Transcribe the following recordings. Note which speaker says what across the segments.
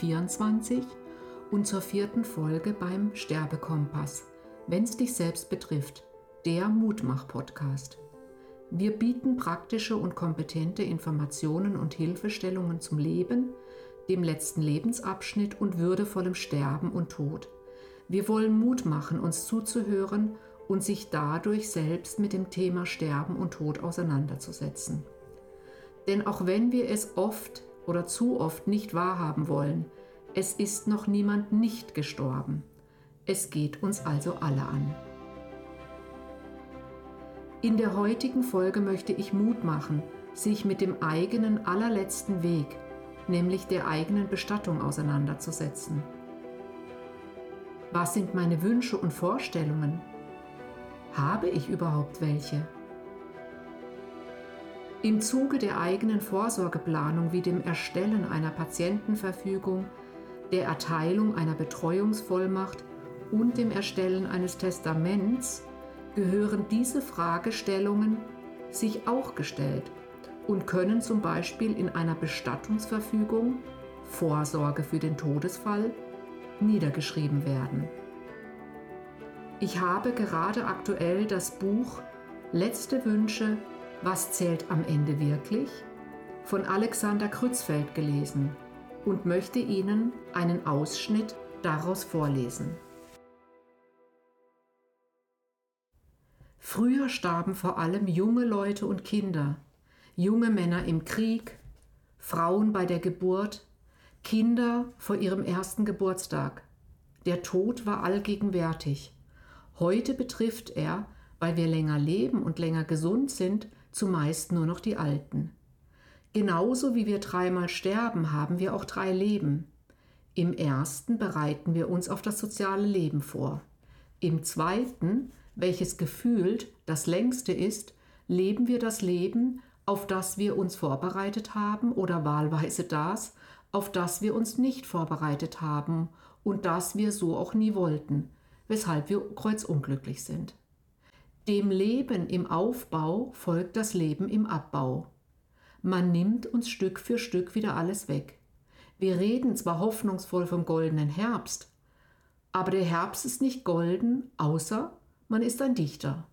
Speaker 1: 2024 und zur vierten Folge beim Sterbekompass. Wenn's dich selbst betrifft, der Mutmach-Podcast. Wir bieten praktische und kompetente Informationen und Hilfestellungen zum Leben, dem letzten Lebensabschnitt und würdevollem Sterben und Tod. Wir wollen Mut machen, uns zuzuhören und sich dadurch selbst mit dem Thema Sterben und Tod auseinanderzusetzen. Denn auch wenn wir es oft oder zu oft nicht wahrhaben wollen, es ist noch niemand nicht gestorben. Es geht uns also alle an. In der heutigen Folge möchte ich Mut machen, sich mit dem eigenen allerletzten Weg, nämlich der eigenen Bestattung auseinanderzusetzen. Was sind meine Wünsche und Vorstellungen? Habe ich überhaupt welche? Im Zuge der eigenen Vorsorgeplanung wie dem Erstellen einer Patientenverfügung, der Erteilung einer Betreuungsvollmacht und dem Erstellen eines Testaments gehören diese Fragestellungen sich auch gestellt und können zum Beispiel in einer Bestattungsverfügung Vorsorge für den Todesfall niedergeschrieben werden. Ich habe gerade aktuell das Buch Letzte Wünsche, was zählt am Ende wirklich? von Alexander Krützfeld gelesen und möchte Ihnen einen Ausschnitt daraus vorlesen. Früher starben vor allem junge Leute und Kinder, junge Männer im Krieg, Frauen bei der Geburt, Kinder vor ihrem ersten Geburtstag. Der Tod war allgegenwärtig. Heute betrifft er, weil wir länger leben und länger gesund sind, zumeist nur noch die Alten. Genauso wie wir dreimal sterben, haben wir auch drei Leben. Im ersten bereiten wir uns auf das soziale Leben vor. Im zweiten, welches gefühlt das längste ist, leben wir das Leben, auf das wir uns vorbereitet haben oder wahlweise das, auf das wir uns nicht vorbereitet haben und das wir so auch nie wollten, weshalb wir kreuzunglücklich sind. Dem Leben im Aufbau folgt das Leben im Abbau. Man nimmt uns Stück für Stück wieder alles weg. Wir reden zwar hoffnungsvoll vom goldenen Herbst, aber der Herbst ist nicht golden, außer man ist ein Dichter.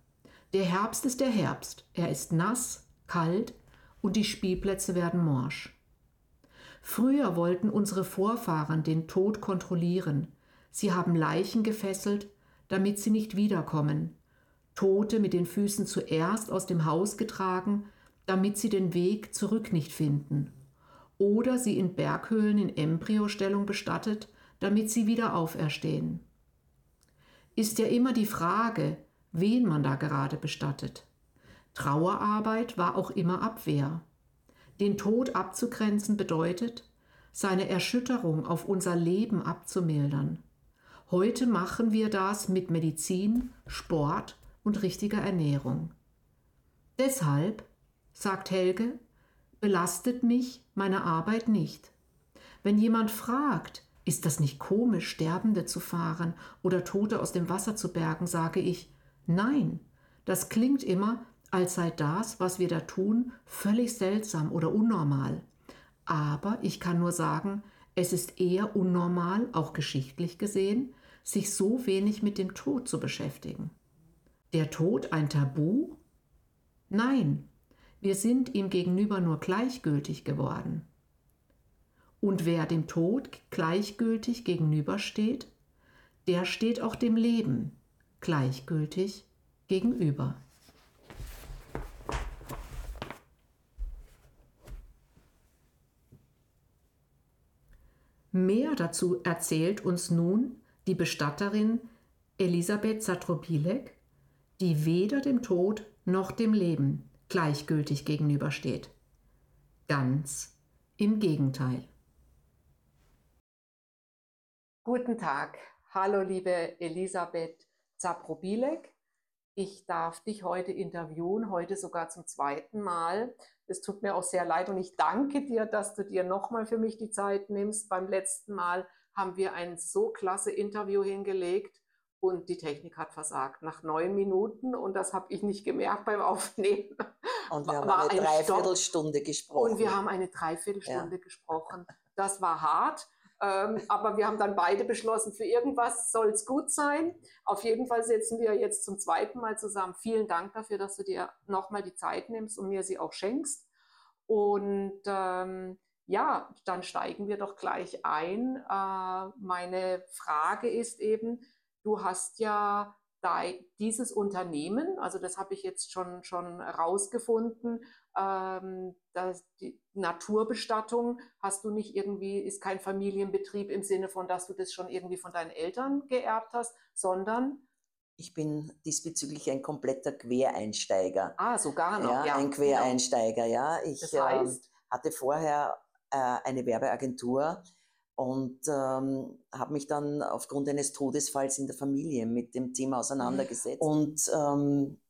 Speaker 1: Der Herbst ist der Herbst. Er ist nass, kalt und die Spielplätze werden morsch. Früher wollten unsere Vorfahren den Tod kontrollieren. Sie haben Leichen gefesselt, damit sie nicht wiederkommen. Tote mit den Füßen zuerst aus dem Haus getragen, damit sie den Weg zurück nicht finden. Oder sie in Berghöhlen in Embryostellung bestattet, damit sie wieder auferstehen. Ist ja immer die Frage, wen man da gerade bestattet. Trauerarbeit war auch immer Abwehr. Den Tod abzugrenzen bedeutet, seine Erschütterung auf unser Leben abzumildern. Heute machen wir das mit Medizin, Sport und richtiger Ernährung. Deshalb, sagt Helge, belastet mich meine Arbeit nicht. Wenn jemand fragt, ist das nicht komisch, Sterbende zu fahren oder Tote aus dem Wasser zu bergen, sage ich, nein, das klingt immer, als sei das, was wir da tun, völlig seltsam oder unnormal. Aber ich kann nur sagen, es ist eher unnormal, auch geschichtlich gesehen, sich so wenig mit dem Tod zu beschäftigen. Der Tod ein Tabu? Nein, wir sind ihm gegenüber nur gleichgültig geworden. Und wer dem Tod gleichgültig gegenübersteht, der steht auch dem Leben gleichgültig gegenüber. Mehr dazu erzählt uns nun die Bestatterin Elisabeth Zatrobilek, die weder dem Tod noch dem Leben gleichgültig gegenübersteht. Ganz im Gegenteil. Guten Tag. Hallo, liebe Elisabeth Zaprobilek. Ich darf dich heute interviewen, heute sogar zum zweiten Mal. Es tut mir auch sehr leid und ich danke dir, dass du dir nochmal für mich die Zeit nimmst. Beim letzten Mal haben wir ein so klasse Interview hingelegt und die Technik hat versagt nach neun Minuten und das habe ich nicht gemerkt beim Aufnehmen.
Speaker 2: Und wir haben eine Dreiviertelstunde gesprochen.
Speaker 1: Und wir haben eine Dreiviertelstunde ja. gesprochen. Das war hart. Ähm, aber wir haben dann beide beschlossen, für irgendwas soll es gut sein. Auf jeden Fall sitzen wir jetzt zum zweiten Mal zusammen. Vielen Dank dafür, dass du dir nochmal die Zeit nimmst und mir sie auch schenkst. Und ähm, ja, dann steigen wir doch gleich ein. Äh, meine Frage ist eben, du hast ja dieses Unternehmen, also das habe ich jetzt schon, schon rausgefunden, ähm, dass die Naturbestattung hast du nicht irgendwie, ist kein Familienbetrieb im Sinne von, dass du das schon irgendwie von deinen Eltern geerbt hast, sondern
Speaker 2: ich bin diesbezüglich ein kompletter Quereinsteiger.
Speaker 1: Ah, sogar noch.
Speaker 2: Ja, ja ein genau. Quereinsteiger, ja. Ich
Speaker 1: das heißt?
Speaker 2: äh, hatte vorher äh, eine Werbeagentur und ähm, habe mich dann aufgrund eines Todesfalls in der Familie mit dem Thema auseinandergesetzt. Und ähm,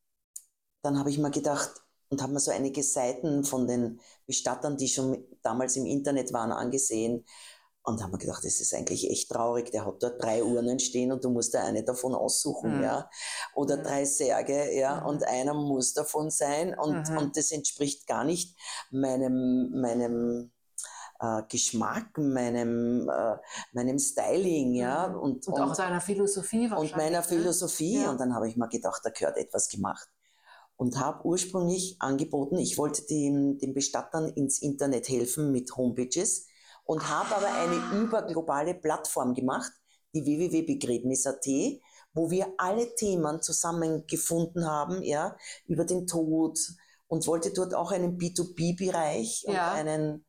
Speaker 2: dann habe ich mir gedacht und habe mir so einige Seiten von den Bestattern, die schon damals im Internet waren, angesehen und habe mir gedacht, das ist eigentlich echt traurig. Der hat dort drei Urnen stehen und du musst da eine davon aussuchen, mhm. ja. Oder mhm. drei Särge, ja, mhm. und einer muss davon sein und, mhm. und das entspricht gar nicht meinem, meinem äh, Geschmack, meinem, äh, meinem Styling, ja.
Speaker 1: Mhm. Und, und, und auch seiner Philosophie
Speaker 2: wahrscheinlich. Und meiner ne? Philosophie. Ja. Und dann habe ich mir gedacht, da gehört etwas gemacht. Und habe ursprünglich angeboten, ich wollte den, den Bestattern ins Internet helfen mit Homepages und ah. habe aber eine ah. überglobale Plattform gemacht, die www.begräbnis.at, wo wir alle Themen zusammengefunden haben, ja, über den Tod und wollte dort auch einen B2B-Bereich und ja. einen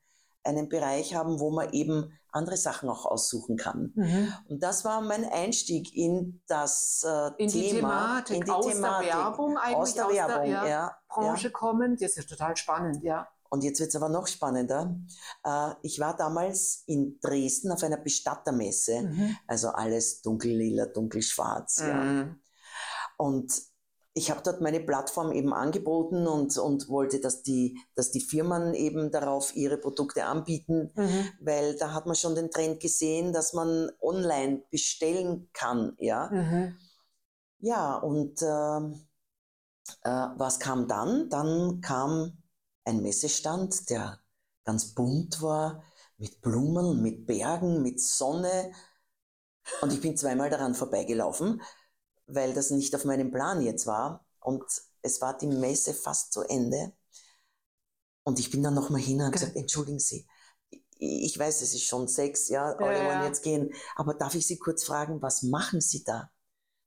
Speaker 2: einen Bereich haben, wo man eben andere Sachen auch aussuchen kann. Mhm. Und das war mein Einstieg in das äh,
Speaker 1: in
Speaker 2: Thema,
Speaker 1: die Thematik,
Speaker 2: in die
Speaker 1: aus
Speaker 2: Thematik,
Speaker 1: der Werbung eigentlich,
Speaker 2: aus der, aus Werbung, der, ja,
Speaker 1: ja, Branche ja. kommend. Das ist total spannend, ja.
Speaker 2: Und jetzt wird es aber noch spannender. Äh, ich war damals in Dresden auf einer Bestattermesse, mhm. also alles dunkellila, dunkelschwarz. Mhm. Ja. Und ich habe dort meine Plattform eben angeboten und, und wollte, dass die, dass die Firmen eben darauf ihre Produkte anbieten, mhm. weil da hat man schon den Trend gesehen, dass man online bestellen kann, ja. Mhm. Ja, und äh, äh, was kam dann? Dann kam ein Messestand, der ganz bunt war, mit Blumen, mit Bergen, mit Sonne. Und ich bin zweimal daran vorbeigelaufen weil das nicht auf meinem Plan jetzt war. Und es war die Messe fast zu Ende. Und ich bin dann nochmal hin und gesagt, entschuldigen Sie, ich weiß, es ist schon sechs, ja, ja, alle wollen jetzt gehen, aber darf ich Sie kurz fragen, was machen Sie da?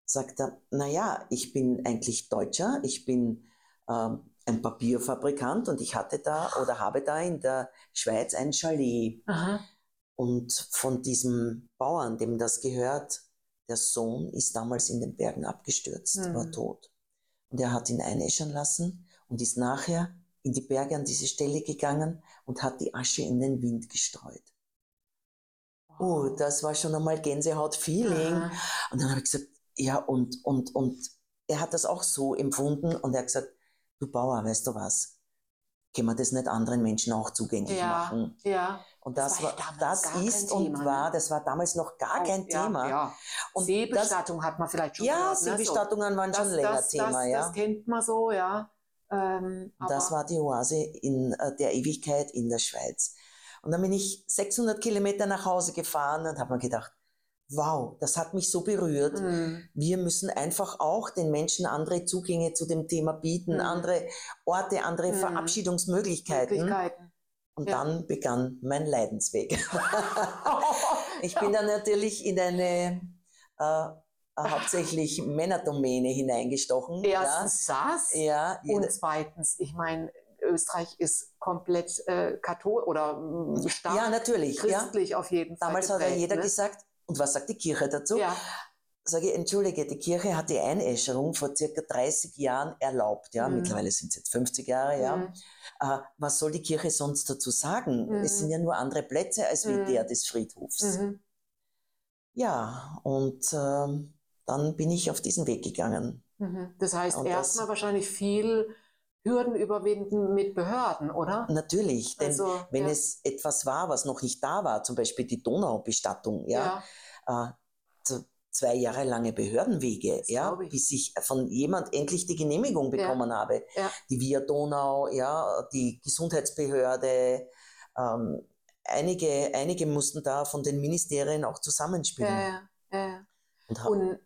Speaker 2: Sagt er, naja, ich bin eigentlich Deutscher, ich bin ähm, ein Papierfabrikant und ich hatte da oder habe da in der Schweiz ein Chalet. Aha. Und von diesem Bauern, dem das gehört, der Sohn ist damals in den Bergen abgestürzt, mhm. war tot. Und er hat ihn einäschern lassen und ist nachher in die Berge an diese Stelle gegangen und hat die Asche in den Wind gestreut. Oh, das war schon einmal Gänsehaut-Feeling. Und dann habe ich gesagt, ja, und, und, und er hat das auch so empfunden und er hat gesagt, du Bauer, weißt du was, können wir das nicht anderen Menschen auch zugänglich
Speaker 1: ja,
Speaker 2: machen?
Speaker 1: Ja.
Speaker 2: Und das, das war, das ist und Thema, war, ne? das war damals noch gar oh, kein ja, Thema. Ja.
Speaker 1: Und Seebestattung das, hat man vielleicht schon
Speaker 2: Ja, gehört, ne? Seebestattungen waren das, schon länger
Speaker 1: das,
Speaker 2: Thema,
Speaker 1: das,
Speaker 2: ja.
Speaker 1: Das kennt man so, ja. Ähm,
Speaker 2: das war die Oase in äh, der Ewigkeit in der Schweiz. Und dann bin ich 600 Kilometer nach Hause gefahren und habe mir gedacht, wow, das hat mich so berührt. Mhm. Wir müssen einfach auch den Menschen andere Zugänge zu dem Thema bieten, mhm. andere Orte, andere mhm. Verabschiedungsmöglichkeiten. Möglichkeiten. Und ja. dann begann mein Leidensweg. ich bin dann natürlich in eine äh, hauptsächlich Männerdomäne hineingestochen.
Speaker 1: Erstens ja. das.
Speaker 2: Ja.
Speaker 1: Und zweitens, ich meine, Österreich ist komplett äh, katholisch oder mm, stark
Speaker 2: ja, natürlich,
Speaker 1: christlich
Speaker 2: ja.
Speaker 1: auf jeden
Speaker 2: Fall. Damals geprägt, hat ja jeder ne? gesagt, und was sagt die Kirche dazu? Ja. Sage ich, entschuldige, die Kirche hat die Einäscherung vor circa 30 Jahren erlaubt. Ja, mhm. mittlerweile sind es jetzt 50 Jahre. Ja, mhm. äh, was soll die Kirche sonst dazu sagen? Mhm. Es sind ja nur andere Plätze als wie mhm. der des Friedhofs. Mhm. Ja, und äh, dann bin ich auf diesen Weg gegangen.
Speaker 1: Mhm. Das heißt, erstmal wahrscheinlich viel Hürden überwinden mit Behörden, oder?
Speaker 2: Natürlich, denn also, wenn ja. es etwas war, was noch nicht da war, zum Beispiel die Donaubestattung, ja, ja. Äh, zwei Jahre lange Behördenwege, ja, bis ich von jemand endlich die Genehmigung bekommen ja. habe. Ja. Die Via Donau, ja, die Gesundheitsbehörde, ähm, einige, einige mussten da von den Ministerien auch zusammenspielen.
Speaker 1: Ja.
Speaker 2: Und,
Speaker 1: Und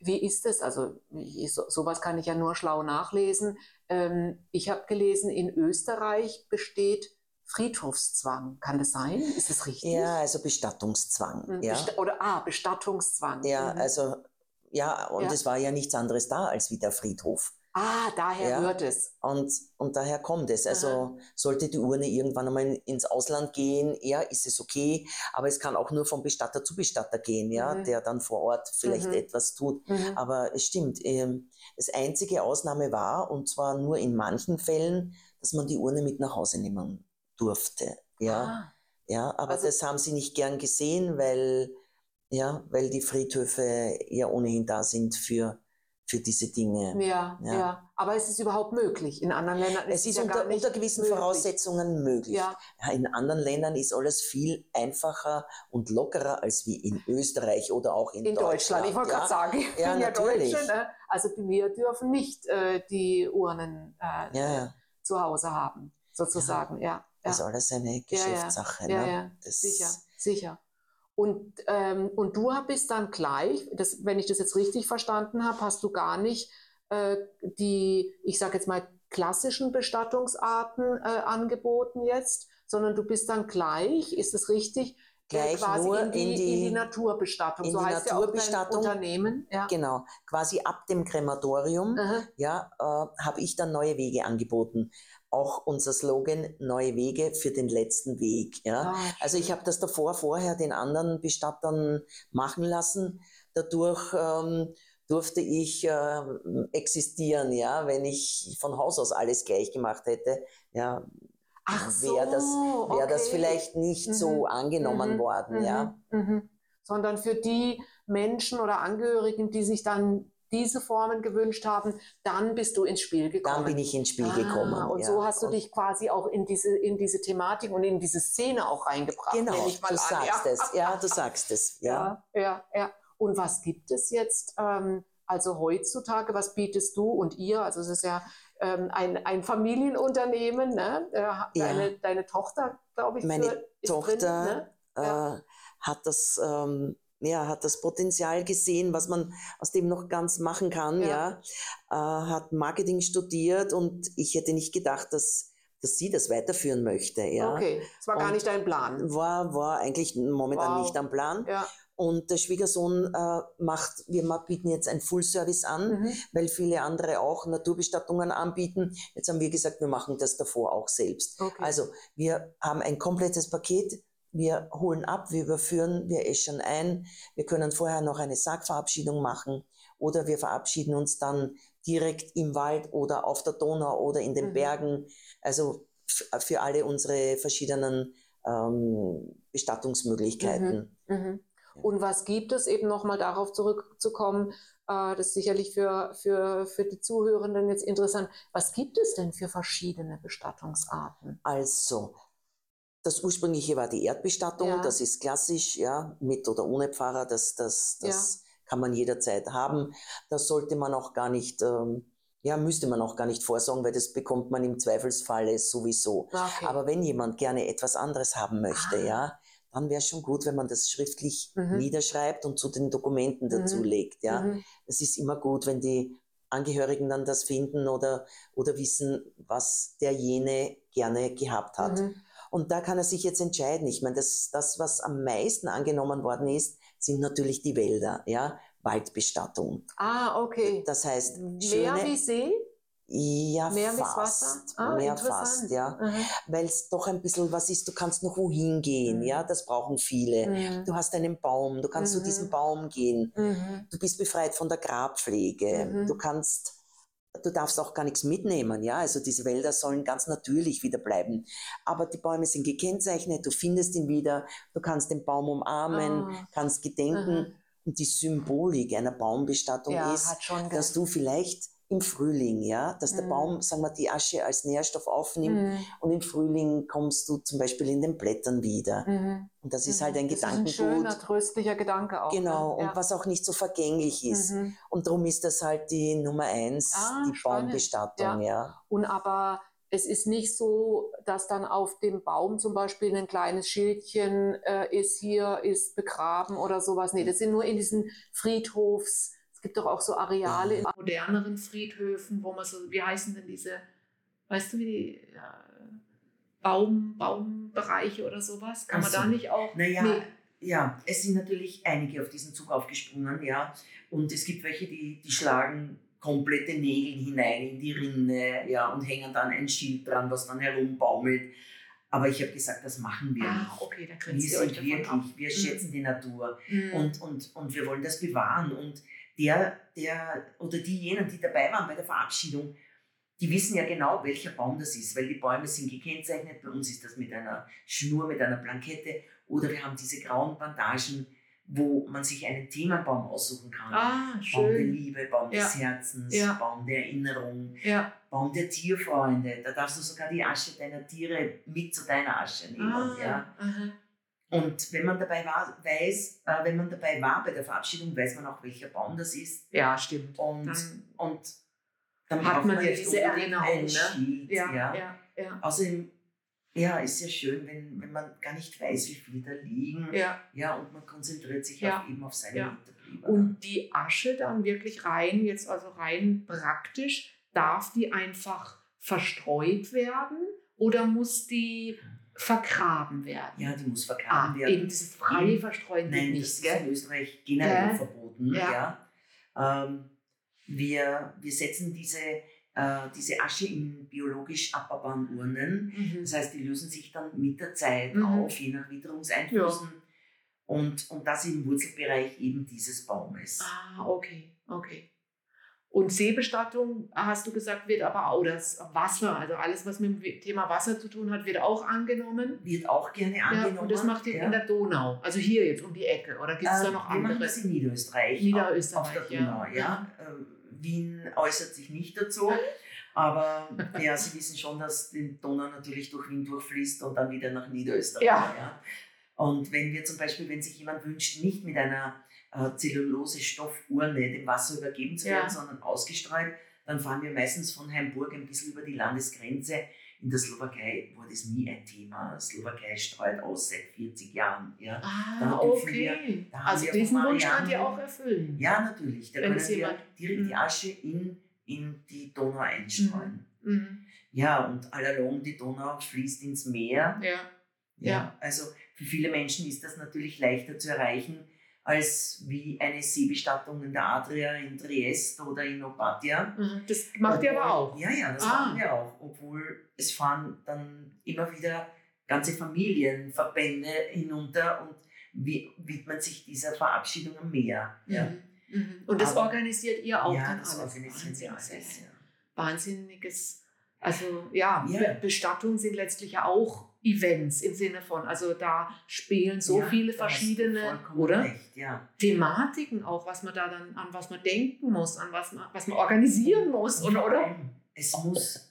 Speaker 1: wie- ist es? Also ich, so, sowas kann ich ja nur schlau nachlesen. Ähm, ich habe gelesen, in Österreich besteht Friedhofszwang. Kann das sein? Ist das richtig?
Speaker 2: ja, also Bestattungszwang.
Speaker 1: Hm,
Speaker 2: Ja,
Speaker 1: Besta- Oder ah, Bestattungszwang.
Speaker 2: ja
Speaker 1: Mhm.
Speaker 2: also ja, und
Speaker 1: Ja.
Speaker 2: es war ja nichts anderes da als wie der Friedhof.
Speaker 1: ah, daher
Speaker 2: Ja.
Speaker 1: es.
Speaker 2: Und, und daher kommt es. Also sollte die Urne irgendwann einmal ins Ausland gehen, ja, ist es okay. Aber es kann auch nur von Bestatter zu Bestatter gehen, ja,
Speaker 1: Mhm.
Speaker 2: der dann vor Ort vielleicht
Speaker 1: Mhm.
Speaker 2: etwas tut.
Speaker 1: Mhm.
Speaker 2: Aber es stimmt, ähm, das einzige Ausnahme war, und zwar nur in manchen Fällen, dass man die Urne mit nach Hause nehmen durfte. Ja,
Speaker 1: Ah,
Speaker 2: ja aber
Speaker 1: Also-
Speaker 2: das haben sie nicht gern gesehen, weil, ja, weil die Friedhöfe ja ohnehin da sind für, für diese Dinge.
Speaker 1: ja, ja,
Speaker 2: Ja.
Speaker 1: Aber es ist überhaupt möglich. In anderen Ländern
Speaker 2: Es ist
Speaker 1: ja
Speaker 2: unter, unter gewissen
Speaker 1: möglich.
Speaker 2: Voraussetzungen möglich.
Speaker 1: Ja,
Speaker 2: in anderen Ländern ist alles viel einfacher und lockerer als wie in Österreich oder auch in,
Speaker 1: in Deutschland. Ich wollte
Speaker 2: ja.
Speaker 1: gerade sagen, ich
Speaker 2: Ja,
Speaker 1: bin ja
Speaker 2: natürlich.
Speaker 1: Deutsche. Ne? Also wir dürfen nicht äh, die Urnen äh, zu Hause haben, sozusagen. Ja,
Speaker 2: Das ist
Speaker 1: ja,
Speaker 2: alles eine Geschäftssache.
Speaker 1: ja,
Speaker 2: ne?
Speaker 1: ja,
Speaker 2: Das,
Speaker 1: sicher, sicher. Und, ähm, und du bist dann gleich, das, wenn ich das jetzt richtig verstanden habe, hast du gar nicht äh, die, ich sage jetzt mal, klassischen Bestattungsarten äh, angeboten jetzt, sondern du bist dann gleich, ist es richtig, äh,
Speaker 2: Gleich nur
Speaker 1: in die,
Speaker 2: in die-
Speaker 1: in die Naturbestattung.
Speaker 2: in
Speaker 1: so
Speaker 2: die
Speaker 1: heißt ja auch
Speaker 2: Naturbestattung.
Speaker 1: Unternehmen. Ja.
Speaker 2: Genau, quasi ab dem Krematorium ja, äh, habe ich dann neue Wege angeboten. Auch unser Slogan, neue Wege für den letzten Weg. Ja.
Speaker 1: Ah,
Speaker 2: Also ich habe das davor, vorher den anderen Bestattern machen lassen. Dadurch ähm, durfte ich äh, existieren, ja, wenn ich von Haus aus alles gleich gemacht hätte, ja,
Speaker 1: Ach so,
Speaker 2: wäre das, wär das
Speaker 1: okay.
Speaker 2: vielleicht nicht
Speaker 1: Mhm.
Speaker 2: so angenommen
Speaker 1: Mhm,
Speaker 2: worden,
Speaker 1: mhm,
Speaker 2: ja.
Speaker 1: Mhm. Sondern für die Menschen oder Angehörigen, die sich dann diese Formen gewünscht haben, dann bist du ins Spiel gekommen.
Speaker 2: Dann bin ich ins Spiel
Speaker 1: Ah,
Speaker 2: gekommen.
Speaker 1: Und
Speaker 2: ja.
Speaker 1: so hast du
Speaker 2: Und
Speaker 1: dich quasi auch in diese, in diese Thematik und in diese Szene auch reingebracht.
Speaker 2: Genau, du sagst
Speaker 1: ja.
Speaker 2: es. Ja, du sagst es. Ja.
Speaker 1: Ja, ja, ja. Und was gibt es jetzt, ähm, also heutzutage, was bietest du und ihr? Also es ist ja ähm, ein, ein Familienunternehmen, ne? Äh, deine, deine Tochter, glaube ich,
Speaker 2: Meine
Speaker 1: für,
Speaker 2: Tochter
Speaker 1: drin, ne?
Speaker 2: Äh, hat das ähm, ja, hat das Potenzial gesehen, was man aus dem noch ganz machen kann,
Speaker 1: Ja.
Speaker 2: ja. Äh, hat Marketing studiert und ich hätte nicht gedacht, dass, dass sie das weiterführen möchte, ja.
Speaker 1: Okay, das war gar
Speaker 2: Und-
Speaker 1: nicht dein Plan.
Speaker 2: War, war eigentlich momentan
Speaker 1: Wow.
Speaker 2: nicht am Plan.
Speaker 1: Ja.
Speaker 2: Und der Schwiegersohn äh, macht, wir bieten jetzt ein Full-Service an,
Speaker 1: Mhm.
Speaker 2: weil viele andere auch Naturbestattungen anbieten. Jetzt haben wir gesagt, wir machen das davor auch selbst.
Speaker 1: Okay.
Speaker 2: Also wir haben ein komplettes Paket. Wir holen ab, wir überführen, wir äschern ein. Wir können vorher noch eine Sargverabschiedung machen oder wir verabschieden uns dann direkt im Wald oder auf der Donau oder in den
Speaker 1: Mhm.
Speaker 2: Bergen. Also für alle unsere verschiedenen ähm, Bestattungsmöglichkeiten.
Speaker 1: Mhm.
Speaker 2: Ja.
Speaker 1: Und was gibt es, eben nochmal darauf zurückzukommen, äh, das ist sicherlich für, für, für die Zuhörenden jetzt interessant, was gibt es denn für verschiedene Bestattungsarten?
Speaker 2: Also, das ursprüngliche war die Erdbestattung,
Speaker 1: Ja.
Speaker 2: das ist klassisch, ja, mit oder ohne Pfarrer, das, das, das kann man jederzeit haben. Das sollte man auch gar nicht, ähm, ja, müsste man auch gar nicht vorsorgen, weil das bekommt man im Zweifelsfalle sowieso.
Speaker 1: Okay.
Speaker 2: Aber wenn jemand gerne etwas anderes haben möchte,
Speaker 1: Ah.
Speaker 2: ja, dann wäre es schon gut, wenn man das schriftlich
Speaker 1: Mhm.
Speaker 2: niederschreibt und zu den Dokumenten dazu legt, ja.
Speaker 1: Mhm.
Speaker 2: Es ist immer gut, wenn die Angehörigen dann das finden oder, oder wissen, was der jene gerne gehabt hat.
Speaker 1: Mhm.
Speaker 2: Und da kann er sich jetzt entscheiden. Ich meine, das, das, was am meisten angenommen worden ist, sind natürlich die Wälder, ja, Waldbestattung.
Speaker 1: Ah, okay.
Speaker 2: Das heißt,
Speaker 1: Meer wie See?
Speaker 2: ja,
Speaker 1: wie
Speaker 2: fast,
Speaker 1: Wasser? Ah,
Speaker 2: mehr fast, ja,
Speaker 1: Mhm.
Speaker 2: weil es doch ein bisschen was ist. Du kannst noch wohin gehen,
Speaker 1: Mhm.
Speaker 2: ja, das brauchen viele.
Speaker 1: Mhm.
Speaker 2: Du hast einen Baum, du kannst zu
Speaker 1: Mhm.
Speaker 2: diesem Baum gehen.
Speaker 1: Mhm.
Speaker 2: Du bist befreit von der Grabpflege.
Speaker 1: Mhm.
Speaker 2: Du kannst, du darfst auch gar nichts mitnehmen, ja. Also diese Wälder sollen ganz natürlich wieder bleiben. Aber die Bäume sind gekennzeichnet, du findest ihn wieder, du kannst den Baum umarmen,
Speaker 1: Ah.
Speaker 2: kannst gedenken.
Speaker 1: Mhm.
Speaker 2: Und die Symbolik einer Baumbestattung
Speaker 1: Ja,
Speaker 2: ist, dass du vielleicht im Frühling, ja, dass der
Speaker 1: Mhm.
Speaker 2: Baum, sagen wir, die Asche als Nährstoff aufnimmt
Speaker 1: Mhm.
Speaker 2: und im Frühling kommst du zum Beispiel in den Blättern wieder.
Speaker 1: Mhm.
Speaker 2: Und das ist
Speaker 1: Mhm.
Speaker 2: halt ein
Speaker 1: Das ist ein
Speaker 2: Gedankengut.
Speaker 1: schöner, tröstlicher Gedanke auch.
Speaker 2: Genau,
Speaker 1: ne?
Speaker 2: und was auch nicht so vergänglich ist.
Speaker 1: Mhm.
Speaker 2: Und darum ist das halt die Nummer eins,
Speaker 1: Ah,
Speaker 2: die
Speaker 1: spannend.
Speaker 2: Baumbestattung, ja.
Speaker 1: Und aber es ist nicht so, dass dann auf dem Baum zum Beispiel ein kleines Schildchen äh, ist, hier ist begraben oder sowas. Nee, das sind nur in diesen Friedhofs. Es gibt doch auch so Areale in moderneren Friedhöfen, wo man so, wie heißen denn diese, weißt du, wie die ja, Baum, Baumbereiche oder sowas? Kann man so. da nicht auch?
Speaker 2: Naja, nee. ja, es sind natürlich einige auf diesen Zug aufgesprungen, ja. Und es gibt welche, die, die schlagen komplette Nägel hinein in die Rinne ja, und hängen dann ein Schild dran, was dann herumbaumelt. Aber ich habe gesagt, das machen wir
Speaker 1: ah, nicht. Okay, da
Speaker 2: wir sind wirklich, ab. wir mhm. schätzen die Natur mhm. und, und, und wir wollen das bewahren. Und der, der oder diejenigen, die dabei waren bei der Verabschiedung, die wissen ja genau, welcher Baum das ist, weil die Bäume sind gekennzeichnet. Bei uns ist das mit einer Schnur, mit einer Plankette oder wir haben diese grauen Bandagen wo man sich einen Themenbaum aussuchen kann.
Speaker 1: Ah, schön.
Speaker 2: Baum der Liebe, Baum ja. des Herzens, ja. Baum der Erinnerung,
Speaker 1: ja.
Speaker 2: Baum der Tierfreunde. Da darfst du sogar die Asche deiner Tiere mit zu deiner Asche nehmen. Ah, ja. Und wenn man dabei war, weiß, äh, wenn man dabei war bei der Verabschiedung, weiß man auch, welcher Baum das ist.
Speaker 1: Ja, stimmt.
Speaker 2: Und dann, und dann
Speaker 1: hat man ja diese Erinnerung.
Speaker 2: Ne? ja, ja. Ja, Außerdem ja, ist ja schön, wenn, wenn man gar nicht weiß, wie viele da liegen.
Speaker 1: Ja.
Speaker 2: Ja, und man konzentriert sich ja. eben auf seine ja.
Speaker 1: Und die Asche dann wirklich rein, jetzt also rein praktisch, darf die einfach verstreut werden oder muss die vergraben werden?
Speaker 2: Ja, die muss vergraben ah, werden.
Speaker 1: Eben dieses freie Verstreuen
Speaker 2: Nein, nicht, das ist gell? in Österreich generell äh? verboten. Ja. ja. Ähm, wir, wir setzen diese äh, diese Asche in biologisch abbaubaren Urnen. Mhm. Das heißt, die lösen sich dann mit der Zeit mhm. auf, je nach Witterungseinflüssen. Ja. Und, und das im Wurzelbereich eben dieses Baumes.
Speaker 1: Ah, okay, okay. Und Seebestattung, hast du gesagt, wird aber auch das Wasser, also alles, was mit dem Thema Wasser zu tun hat, wird auch angenommen?
Speaker 2: Wird auch gerne angenommen. Ja,
Speaker 1: und das macht ihr ja. in der Donau, also hier jetzt um die Ecke, oder gibt es äh, da noch andere? Wir
Speaker 2: machen das in Niederösterreich.
Speaker 1: Niederösterreich,
Speaker 2: auf der Donau, ja. ja. Ähm, Wien äußert sich nicht dazu. Aber ja, Sie wissen schon, dass die Donau natürlich durch Wien durchfließt und dann wieder nach Niederösterreich. Ja. ja. Und wenn wir zum Beispiel, wenn sich jemand wünscht, nicht mit einer äh, Zellulose-Stoffurne dem Wasser übergeben zu werden, ja. sondern ausgestreut, dann fahren wir meistens von Heimburg ein bisschen über die Landesgrenze. In der Slowakei war das nie ein Thema. Die Slowakei streut aus seit 40 Jahren. Ja.
Speaker 1: Ah, okay. Wir, also diesen Wunsch könnt ihr auch erfüllen.
Speaker 2: Ja, natürlich. Da Wenn können wir direkt die Asche in in die Donau einstreuen. Mhm. mhm. Ja, und allalong die Donau fließt ins Meer.
Speaker 1: Ja.
Speaker 2: ja. Ja. Also für viele Menschen ist das natürlich leichter zu erreichen als wie eine Seebestattung in der Adria in Triest oder in Opatia.
Speaker 1: Mhm. Das macht ihr aber auch.
Speaker 2: Ja, ja, das ah. machen wir auch. Obwohl es fahren dann immer wieder ganze Familienverbände hinunter und widmet sich dieser Verabschiedung am Meer. Ja.
Speaker 1: Mhm. Mhm. Und das Aber, organisiert ihr auch
Speaker 2: ja,
Speaker 1: dann
Speaker 2: das alles? organisieren wir alles. Ja.
Speaker 1: Wahnsinniges, also ja, ja. Bestattungen sind letztlich ja auch Events im Sinne von, also da spielen so ja, viele verschiedene oder
Speaker 2: recht, ja.
Speaker 1: Thematiken auch, was man da dann an was man denken muss, an was man was man organisieren muss, oder? oder?
Speaker 2: Es muss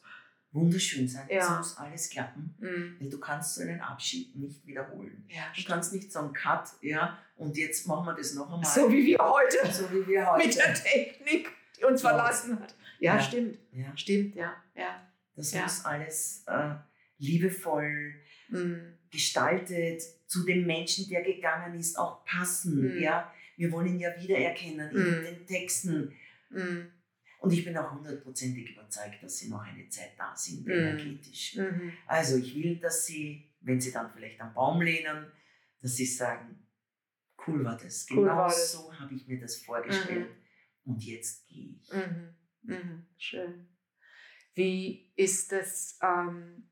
Speaker 2: wunderschön sein. Ja. Es muss alles klappen, mhm. weil du kannst so einen Abschied nicht wiederholen.
Speaker 1: Ja,
Speaker 2: du kannst nicht so einen Cut, ja, und jetzt machen wir das noch einmal.
Speaker 1: So wie wir heute.
Speaker 2: So wie wir heute.
Speaker 1: Mit der Technik, die uns verlassen hat. Ja, stimmt.
Speaker 2: Ja.
Speaker 1: Stimmt, ja. ja.
Speaker 2: Das muss alles äh, liebevoll mhm. gestaltet, zu dem Menschen, der gegangen ist, auch passen. Mhm. Ja? Wir wollen ihn ja wiedererkennen in mhm. den Texten.
Speaker 1: Mhm.
Speaker 2: Und ich bin auch hundertprozentig überzeugt, dass sie noch eine Zeit da sind, mhm. energetisch. Mhm. Also ich will, dass sie, wenn sie dann vielleicht am Baum lehnen, dass sie sagen, cool war das. Cool genau war das. so habe ich mir das vorgestellt. Mhm. Und jetzt gehe ich.
Speaker 1: Mhm. Mhm. Schön. Wie ist das? Ähm,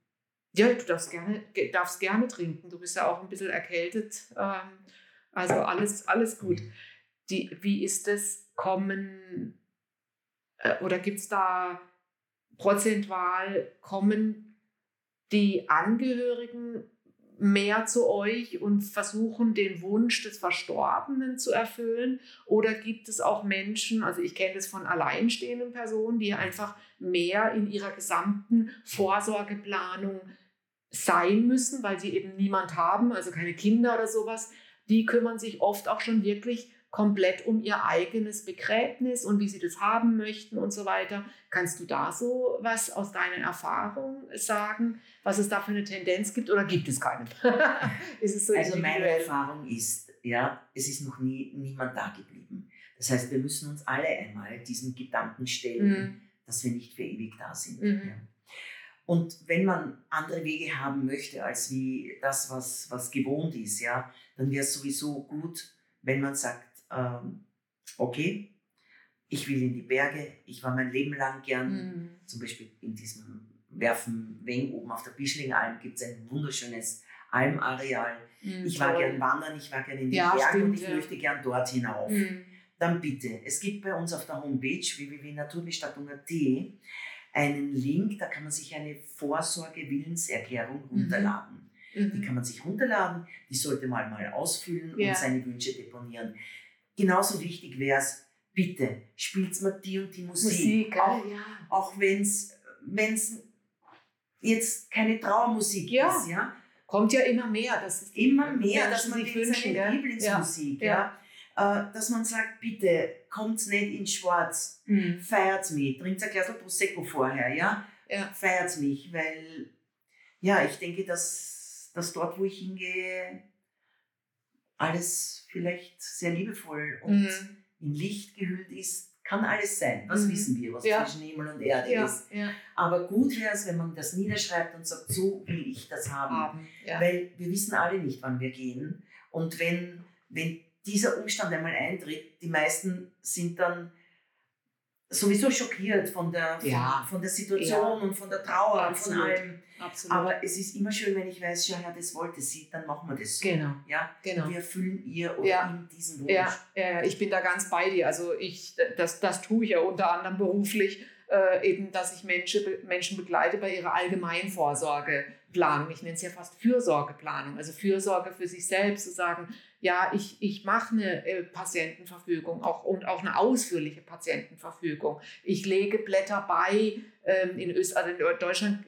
Speaker 1: ja, du darfst gerne, darfst gerne trinken. Du bist ja auch ein bisschen erkältet. Ähm, also alles, alles gut. Die, wie ist das? Kommen äh, oder gibt es da prozentual, kommen die Angehörigen mehr zu euch und versuchen den Wunsch des Verstorbenen zu erfüllen? Oder gibt es auch Menschen, also ich kenne das von alleinstehenden Personen, die einfach mehr in ihrer gesamten Vorsorgeplanung sein müssen, weil sie eben niemand haben, also keine Kinder oder sowas, die kümmern sich oft auch schon wirklich komplett um ihr eigenes Begräbnis und wie sie das haben möchten und so weiter. Kannst du da so was aus deiner Erfahrung sagen, was es da für eine Tendenz gibt oder gibt es keine?
Speaker 2: es so also meine Erfahrung ist, ja, es ist noch nie niemand da geblieben. Das heißt, wir müssen uns alle einmal diesen Gedanken stellen, mhm. dass wir nicht für ewig da sind. Mhm. Ja. Und wenn man andere Wege haben möchte, als wie das, was, was gewohnt ist, ja, dann wäre es sowieso gut, wenn man sagt, ähm, okay, ich will in die Berge, ich war mein Leben lang gern, mhm. zum Beispiel in diesem Werfen Weng oben auf der Bischlingalm gibt es ein wunderschönes Almareal. Mhm, ich war toll. gern wandern, ich war gern in den ja, stimmt, und ich ja. möchte gern dort hinauf. Mhm. Dann bitte, es gibt bei uns auf der Homepage www.naturbestattung.at einen Link, da kann man sich eine Vorsorge-Willenserklärung mhm. runterladen. Mhm. Die kann man sich runterladen, die sollte man mal ausfüllen ja. und seine Wünsche deponieren. Genauso wichtig wäre es, bitte spielt mal die und die Musik. Musik auch ja. auch wenn es jetzt keine Trauermusik ja. ist. Ja?
Speaker 1: Kommt ja immer mehr. Das ist
Speaker 2: immer mehr, dass man sich wünschen, seine Lieblingsmusik. Ja. ja. Äh, dass man sagt, bitte kommt nicht in schwarz, mhm. feiert mich, trinkt ein Glas Prosecco vorher, ja? ja. Feiert mich, weil, ja, ich denke, dass, dass dort, wo ich hingehe, alles vielleicht sehr liebevoll und mhm. in Licht gehüllt ist, kann alles sein. Was mhm. wissen wir, was ja. zwischen Himmel und Erde ja. ist. Ja. Aber gut wäre es, wenn man das niederschreibt und sagt, so will ich das haben. Weil wir wissen alle nicht, wann wir gehen. Und wenn, wenn dieser Umstand einmal eintritt, die meisten sind dann sowieso schockiert von der, von, von der Situation und von der Trauer Absolut. und von allem. Absolut. Aber es ist immer schön, wenn ich weiß, ja, ja, das wollte sie, dann machen wir das so. Genau. Ja? genau. Wir erfüllen ihr oder ja. ihm diesen Wunsch.
Speaker 1: Ja. ja, ich bin da ganz bei dir. Also ich, das, das tue ich ja unter anderem beruflich, äh, eben, dass ich Menschen, Menschen begleite bei ihrer Allgemeinvorsorgeplanung. Ich nenne es ja fast Fürsorgeplanung, also Fürsorge für sich selbst, zu sagen, ja, ich, ich mache eine äh, Patientenverfügung auch, und auch eine ausführliche Patientenverfügung. Ich lege Blätter bei. Ähm, in, Öst also in Deutschland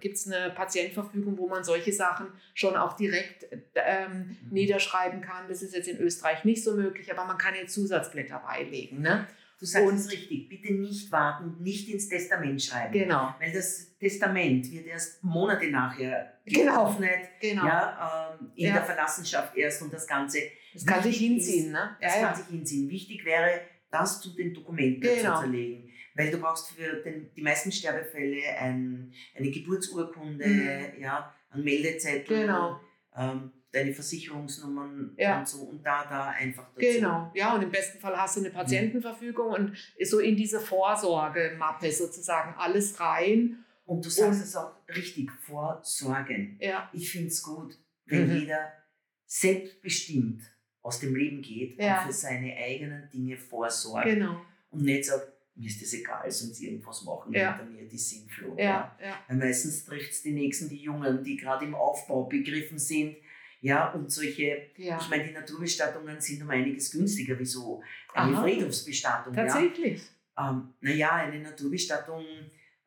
Speaker 1: gibt es eine Patientenverfügung, wo man solche Sachen schon auch direkt ähm, mhm. niederschreiben kann. Das ist jetzt in Österreich nicht so möglich, aber man kann jetzt Zusatzblätter beilegen. Ne?
Speaker 2: Du sagst und, es richtig, bitte nicht warten, nicht ins Testament schreiben. Genau. Weil das Testament wird erst Monate nachher genau. geöffnet, genau. ja, ähm, in ja. der Verlassenschaft erst und das Ganze.
Speaker 1: Das kann sich hinziehen, ist,
Speaker 2: ne? Das ja, kann sich hinziehen. Wichtig wäre, das zu den Dokumenten genau. zu zerlegen. Weil du brauchst für den, die meisten Sterbefälle ein, eine Geburtsurkunde, mhm. ja, einen Meldezettel. Genau. Ähm, deine Versicherungsnummern ja. und so und da, da einfach
Speaker 1: dazu. Genau, ja, und im besten Fall hast du eine Patientenverfügung und so in diese Vorsorgemappe sozusagen alles rein.
Speaker 2: Und du sagst und, es auch richtig, vorsorgen. Ja. Ich finde es gut, wenn mhm. jeder selbstbestimmt aus dem Leben geht ja. und für seine eigenen Dinge vorsorgt. Genau. Und nicht sagt, mir ist das egal, sonst irgendwas machen ja. hinter mir, die Sinnflut. Ja, ja. Weil meistens trifft es die Nächsten, die Jungen, die gerade im Aufbau begriffen sind, ja, und solche, ja. ich meine, die Naturbestattungen sind um einiges günstiger wie so eine Aha. Friedhofsbestattung. Tatsächlich. Ja. Ähm, naja, eine Naturbestattung,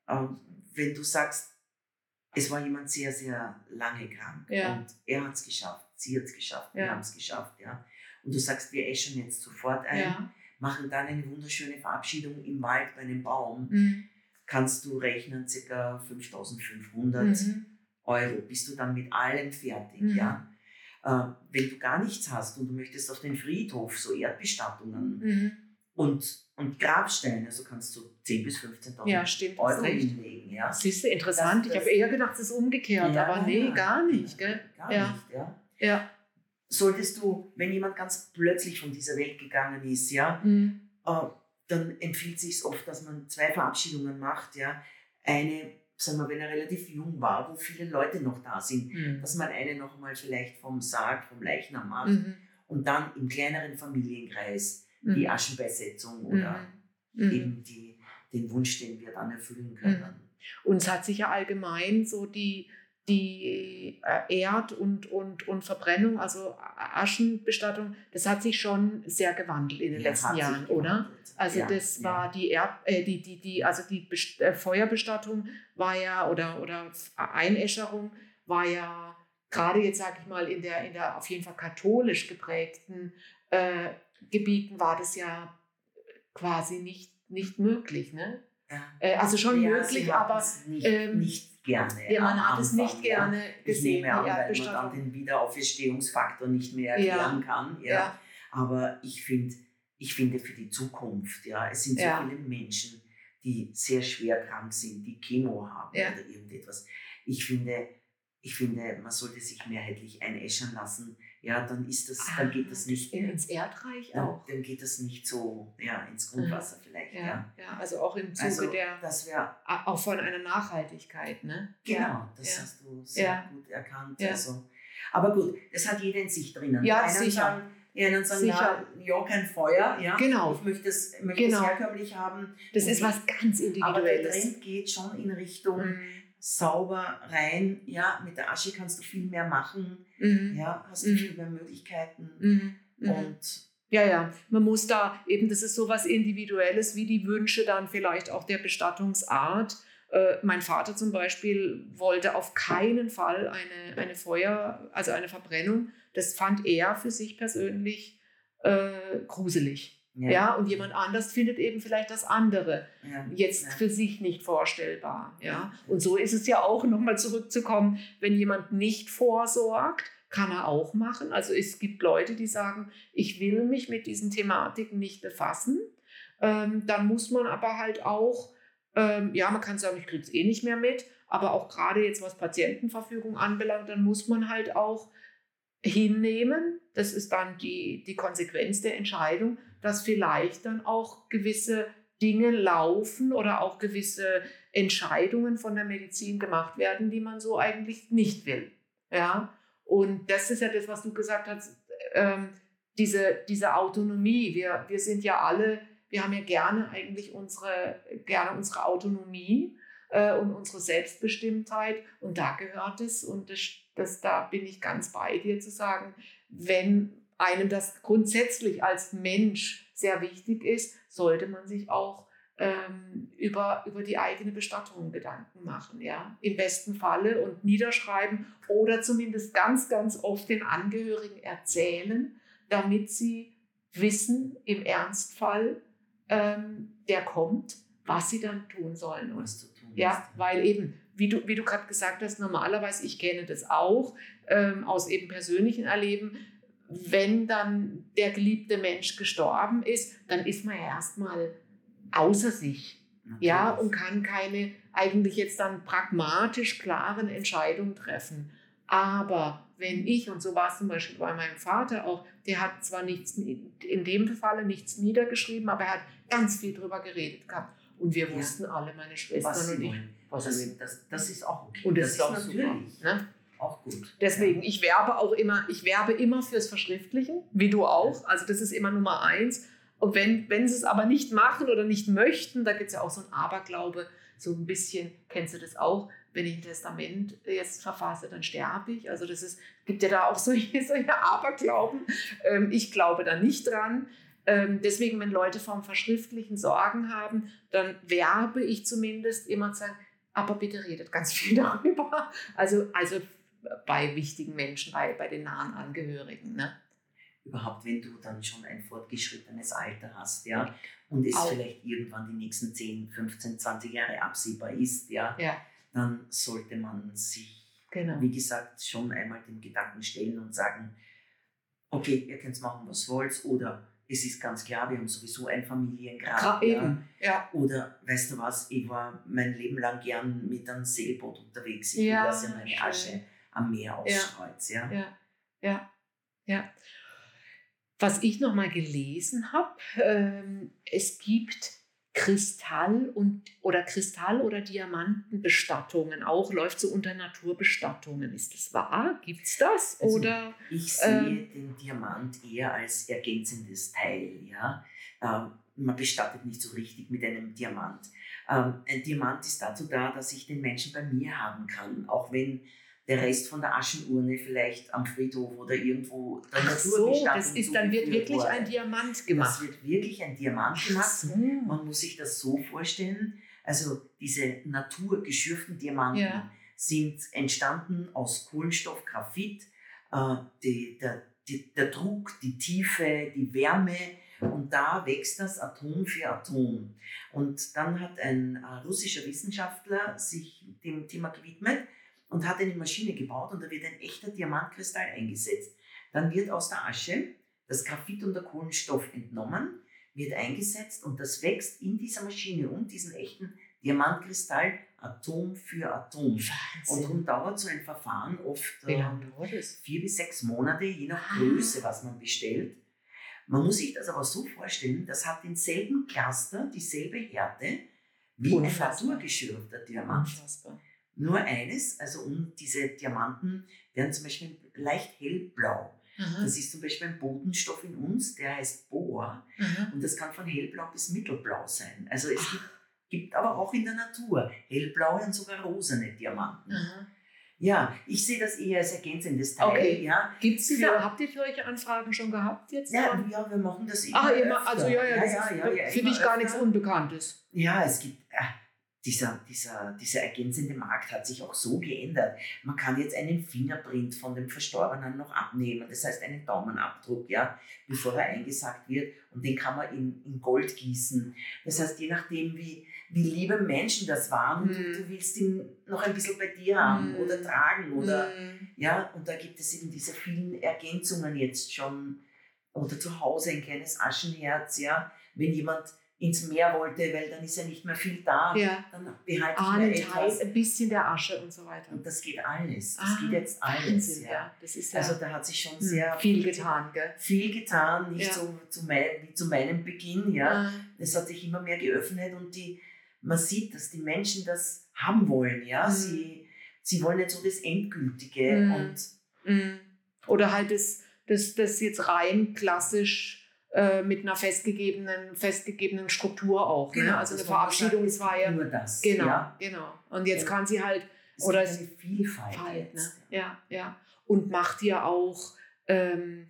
Speaker 2: ähm, wenn du sagst, es war jemand sehr, sehr lange krank ja. und er hat es geschafft, sie hat es geschafft, wir haben es geschafft, ja. Und du sagst, wir eschen jetzt sofort ein, machen dann eine wunderschöne Verabschiedung im Wald bei einem Baum, mhm. kannst du rechnen, ca. 5500 mhm. Euro, bist du dann mit allem fertig, mhm. ja. Äh, wenn du gar nichts hast und du möchtest auf den Friedhof so Erdbestattungen mhm. und, und Grabsteine, also kannst du 10.000 bis 15.000 ja, Euro hinlegen. Ja.
Speaker 1: Siehst du, interessant. Das, ich habe eher gedacht, es ist umgekehrt, ja, aber nee, gar nicht. Gell? Gar ja. nicht,
Speaker 2: ja. ja. Solltest du, wenn jemand ganz plötzlich von dieser Welt gegangen ist, ja, mhm. äh, dann empfiehlt es sich oft, dass man zwei Verabschiedungen macht, ja. Eine sagen wir, wenn er relativ jung war, wo viele Leute noch da sind, mhm. dass man eine noch mal vielleicht vom Sarg, vom Leichnam macht mhm. und dann im kleineren Familienkreis mhm. die Aschenbeisetzung oder mhm. Mhm. eben die, den Wunsch, den wir dann erfüllen mhm. können.
Speaker 1: Und es hat sich ja allgemein so die, die äh, Erd- und, und, und Verbrennung, also Aschenbestattung, das hat sich schon sehr gewandelt in den ja, letzten Jahren, oder? Also ja, das war ja. die, Erd, äh, die, die, die, also die Best äh, Feuerbestattung war ja, oder, oder Einäscherung war ja gerade jetzt, sage ich mal, in der, in der auf jeden Fall katholisch geprägten äh, Gebieten war das ja quasi nicht, nicht möglich. Ne? Äh, also schon möglich, aber
Speaker 2: nicht,
Speaker 1: ähm,
Speaker 2: nicht gerne.
Speaker 1: ja, man hat es nicht
Speaker 2: ja.
Speaker 1: gerne
Speaker 2: Ich
Speaker 1: gesehen.
Speaker 2: nehme an, weil man dann den Wiederauferstehungsfaktor nicht mehr
Speaker 1: Ja.
Speaker 2: erklären kann. Ja.
Speaker 1: Ja.
Speaker 2: Aber ich finde, ich finde für die Zukunft, ja, es sind so
Speaker 1: Ja.
Speaker 2: viele Menschen, die sehr schwer krank sind, die Chemo haben
Speaker 1: Ja.
Speaker 2: oder irgendetwas. Ich finde, ich finde, man sollte sich mehrheitlich einäschern lassen. Ja, dann ist das, dann geht das nicht,
Speaker 1: In, ins Erdreich
Speaker 2: dann,
Speaker 1: auch.
Speaker 2: dann geht das nicht so ja, ins Grundwasser vielleicht. Ja.
Speaker 1: Ja, ja, also auch im Zuge
Speaker 2: Also,
Speaker 1: der,
Speaker 2: das wäre
Speaker 1: auch von einer Nachhaltigkeit, ne?
Speaker 2: Genau,
Speaker 1: Ja,
Speaker 2: das
Speaker 1: ja.
Speaker 2: hast du sehr
Speaker 1: Ja.
Speaker 2: gut erkannt.
Speaker 1: Ja.
Speaker 2: Also. Aber gut, das hat jeder in sich drinnen.
Speaker 1: Ja,
Speaker 2: einen
Speaker 1: sicher.
Speaker 2: Sagen, die einen sagen,
Speaker 1: Sicher.
Speaker 2: ja, ja, kein Feuer. Ja.
Speaker 1: Genau.
Speaker 2: Ich möchte es, möchte
Speaker 1: Genau.
Speaker 2: es herkömmlich haben.
Speaker 1: Das ist was ganz
Speaker 2: Aber der
Speaker 1: Individuelles.
Speaker 2: Trend geht schon in Richtung
Speaker 1: Mhm.
Speaker 2: Sauber rein. Ja, mit der Asche kannst du viel mehr machen.
Speaker 1: Mhm.
Speaker 2: Ja, hast du
Speaker 1: Mhm.
Speaker 2: viel mehr Möglichkeiten.
Speaker 1: Mhm. Mhm.
Speaker 2: Und
Speaker 1: Ja, ja, man muss da eben, das ist so was Individuelles, wie die Wünsche dann vielleicht auch der Bestattungsart. Äh, mein Vater zum Beispiel wollte auf keinen Fall eine, eine Feuer, also eine Verbrennung. Das fand er für sich persönlich äh, gruselig. Ja. und jemand anders findet eben vielleicht das andere
Speaker 2: ja,
Speaker 1: jetzt
Speaker 2: ja.
Speaker 1: für sich nicht vorstellbar. Ja? Und so ist es ja auch, nochmal zurückzukommen, wenn jemand nicht vorsorgt, kann er auch machen. Also es gibt Leute, die sagen, ich will mich mit diesen Thematiken nicht befassen. Ähm, dann muss man aber halt auch, ähm, ja, man kann sagen, ich kriege es eh nicht mehr mit, aber auch gerade jetzt, was Patientenverfügung anbelangt, dann muss man halt auch hinnehmen, das ist dann die, die Konsequenz der Entscheidung, dass vielleicht dann auch gewisse Dinge laufen oder auch gewisse Entscheidungen von der Medizin gemacht werden, die man so eigentlich nicht will. Ja, und das ist ja das, was du gesagt hast, ähm, diese, diese Autonomie. Wir, wir sind ja alle, wir haben ja gerne eigentlich unsere, gerne unsere Autonomie äh, und unsere Selbstbestimmtheit. Und da gehört es, und das, das, da bin ich ganz bei dir zu sagen, wenn einem das grundsätzlich als Mensch sehr wichtig ist, sollte man sich auch ähm, über, über die eigene Bestattung Gedanken machen, ja, im besten Falle und niederschreiben oder zumindest ganz, ganz oft den Angehörigen erzählen, damit sie wissen, im Ernstfall, ähm, der kommt, was sie dann tun sollen. Und
Speaker 2: tun
Speaker 1: ja, weil eben, wie du, wie du gerade gesagt hast, normalerweise, ich kenne das auch ähm, aus eben persönlichen Erleben, wenn dann der geliebte Mensch gestorben ist, dann ist man ja erstmal außer sich. Ja,
Speaker 2: Natürlich.
Speaker 1: und kann keine eigentlich jetzt dann pragmatisch klaren Entscheidungen treffen. Aber wenn ich, und so war es zum Beispiel bei meinem Vater auch, der hat zwar nichts, in dem Falle nichts niedergeschrieben, aber er hat ganz viel drüber geredet gehabt. Und wir
Speaker 2: Ja.
Speaker 1: wussten alle, meine Schwestern und ich,
Speaker 2: Das, das, das ist auch okay.
Speaker 1: Und das,
Speaker 2: das
Speaker 1: ist auch super.
Speaker 2: natürlich
Speaker 1: Ne?
Speaker 2: Auch gut.
Speaker 1: Deswegen, ich werbe auch immer, ich werbe immer fürs Verschriftlichen, wie du auch. Also das ist immer Nummer eins. Und wenn, wenn sie es aber nicht machen oder nicht möchten, da gibt es ja auch so ein Aberglaube, so ein bisschen, kennst du das auch, wenn ich ein Testament jetzt verfasse, dann sterbe ich. Also das ist, gibt ja da auch solche, solche Aberglauben. Ähm, ich glaube da nicht dran. Ähm, deswegen, wenn Leute vom Verschriftlichen Sorgen haben, dann werbe ich zumindest immer zu sagen, aber bitte redet ganz viel darüber. Also, also bei wichtigen Menschen, bei, bei den nahen Angehörigen. Ne?
Speaker 2: Überhaupt, wenn du dann schon ein fortgeschrittenes Alter hast, ja, und es
Speaker 1: Auch.
Speaker 2: vielleicht irgendwann die nächsten 10, 15, 20 Jahre absehbar ist, ja,
Speaker 1: Ja,
Speaker 2: dann sollte man sich,
Speaker 1: genau.
Speaker 2: wie gesagt, schon einmal den Gedanken stellen und sagen, okay, ihr könnt machen, was wollt, oder es ist ganz klar, wir haben sowieso ein Familiengrab.
Speaker 1: Gra
Speaker 2: ja.
Speaker 1: eben, ja.
Speaker 2: Oder weißt du was, ich war mein Leben lang gern mit einem Segelboot unterwegs. Ich
Speaker 1: Ja,
Speaker 2: will, dass ihr meine. Asche am Meer ausstreut. Ja.
Speaker 1: Ja, ja, ja. Was ich noch mal gelesen habe, ähm, es gibt Kristall- und oder Kristall- oder Diamantenbestattungen auch, läuft so unter Naturbestattungen. Ist das wahr? Gibt es das?
Speaker 2: Also,
Speaker 1: oder
Speaker 2: Ich sehe
Speaker 1: Ähm,
Speaker 2: den Diamant eher als ergänzendes Teil. Ja? Ähm, man bestattet nicht so richtig mit einem Diamant. Ähm, ein Diamant ist dazu da, dass ich den Menschen bei mir haben kann, auch wenn der Rest von der Aschenurne vielleicht am Friedhof oder irgendwo der
Speaker 1: ach so, das ist dann wird wirklich
Speaker 2: wurde.
Speaker 1: ein Diamant
Speaker 2: Das
Speaker 1: gemacht.
Speaker 2: wird wirklich ein Diamant
Speaker 1: Ach
Speaker 2: gemacht.
Speaker 1: so.
Speaker 2: Man muss sich das so vorstellen, also diese naturgeschürften Diamanten
Speaker 1: Ja.
Speaker 2: sind entstanden aus Kohlenstoff, Graphit. Äh, die, der, die, der Druck, die Tiefe, die Wärme und da wächst das Atom für Atom. Und dann hat ein äh, russischer Wissenschaftler sich dem Thema gewidmet und hat eine Maschine gebaut und da wird ein echter Diamantkristall eingesetzt. Dann wird aus der Asche das Graphit und der Kohlenstoff entnommen, wird eingesetzt und das wächst in dieser Maschine um diesen echten Diamantkristall Atom für Atom. Wahnsinn. Und darum dauert so ein Verfahren oft äh, vier bis sechs Monate, je nach ah. Größe, was man bestellt. Man muss sich das aber so vorstellen, das hat denselben Cluster, dieselbe Härte wie Unfassbar. ein naturgeschürfter Diamant. Unfassbar. Nur eines, also um diese Diamanten werden zum Beispiel leicht hellblau. Aha. Das ist zum Beispiel ein Bodenstoff in uns, der heißt Bohr. Aha. Und das kann von hellblau bis mittelblau sein. Also es gibt, gibt, aber auch in der Natur hellblaue und sogar rosane Diamanten. Aha. Ja, ich sehe das eher als ergänzendes Teil. Okay. Ja.
Speaker 1: Gibt's für, habt ihr solche Anfragen schon gehabt jetzt?
Speaker 2: Ja, ja wir machen das immer.
Speaker 1: Ah, immer, also ja, ja, das ja, ja, ja, finde ich gar nichts Unbekanntes.
Speaker 2: Ja, es gibt, äh, dieser, dieser, dieser ergänzende Markt hat sich auch so geändert. Man kann jetzt einen Fingerprint von dem Verstorbenen noch abnehmen, das heißt einen Daumenabdruck, ja, bevor er eingesagt wird und den kann man in, in Gold gießen. Das heißt, je nachdem, wie, wie liebe Menschen das waren mm. du, du, willst ihn noch ein bisschen bei dir haben mm. oder tragen oder, mm. ja, und da gibt es eben diese vielen Ergänzungen jetzt schon oder zu Hause ein kleines Aschenherz, ja, wenn jemand ins Meer wollte, weil dann ist ja nicht mehr viel da. Ja. Dann behalte ich mir etwas.
Speaker 1: ein bisschen der Asche und so weiter.
Speaker 2: Und das geht alles. Das ah, geht jetzt alles. Wahnsinn, ja. ja. Das ist ja also da hat sich schon hm, sehr
Speaker 1: viel getan, gell?
Speaker 2: Viel getan, nicht ja. so zu mein, wie zu meinem Beginn. Ja. Es hat sich immer mehr geöffnet und die, man sieht, dass die Menschen das haben wollen. Ja. Mhm. Sie, sie wollen jetzt so das Endgültige. Mhm. Und
Speaker 1: mhm. Oder halt das, das, das jetzt rein klassisch äh, mit einer festgegebenen, festgegebenen Struktur auch. Ne? Genau, ne? Also eine Verabschiedungsfeier.
Speaker 2: Nur das.
Speaker 1: Genau, ja. genau. Und jetzt ja. kann sie halt.
Speaker 2: Es oder eine Vielfalt. Halt,
Speaker 1: ne? Ja, ja. Und macht ihr auch. Ähm,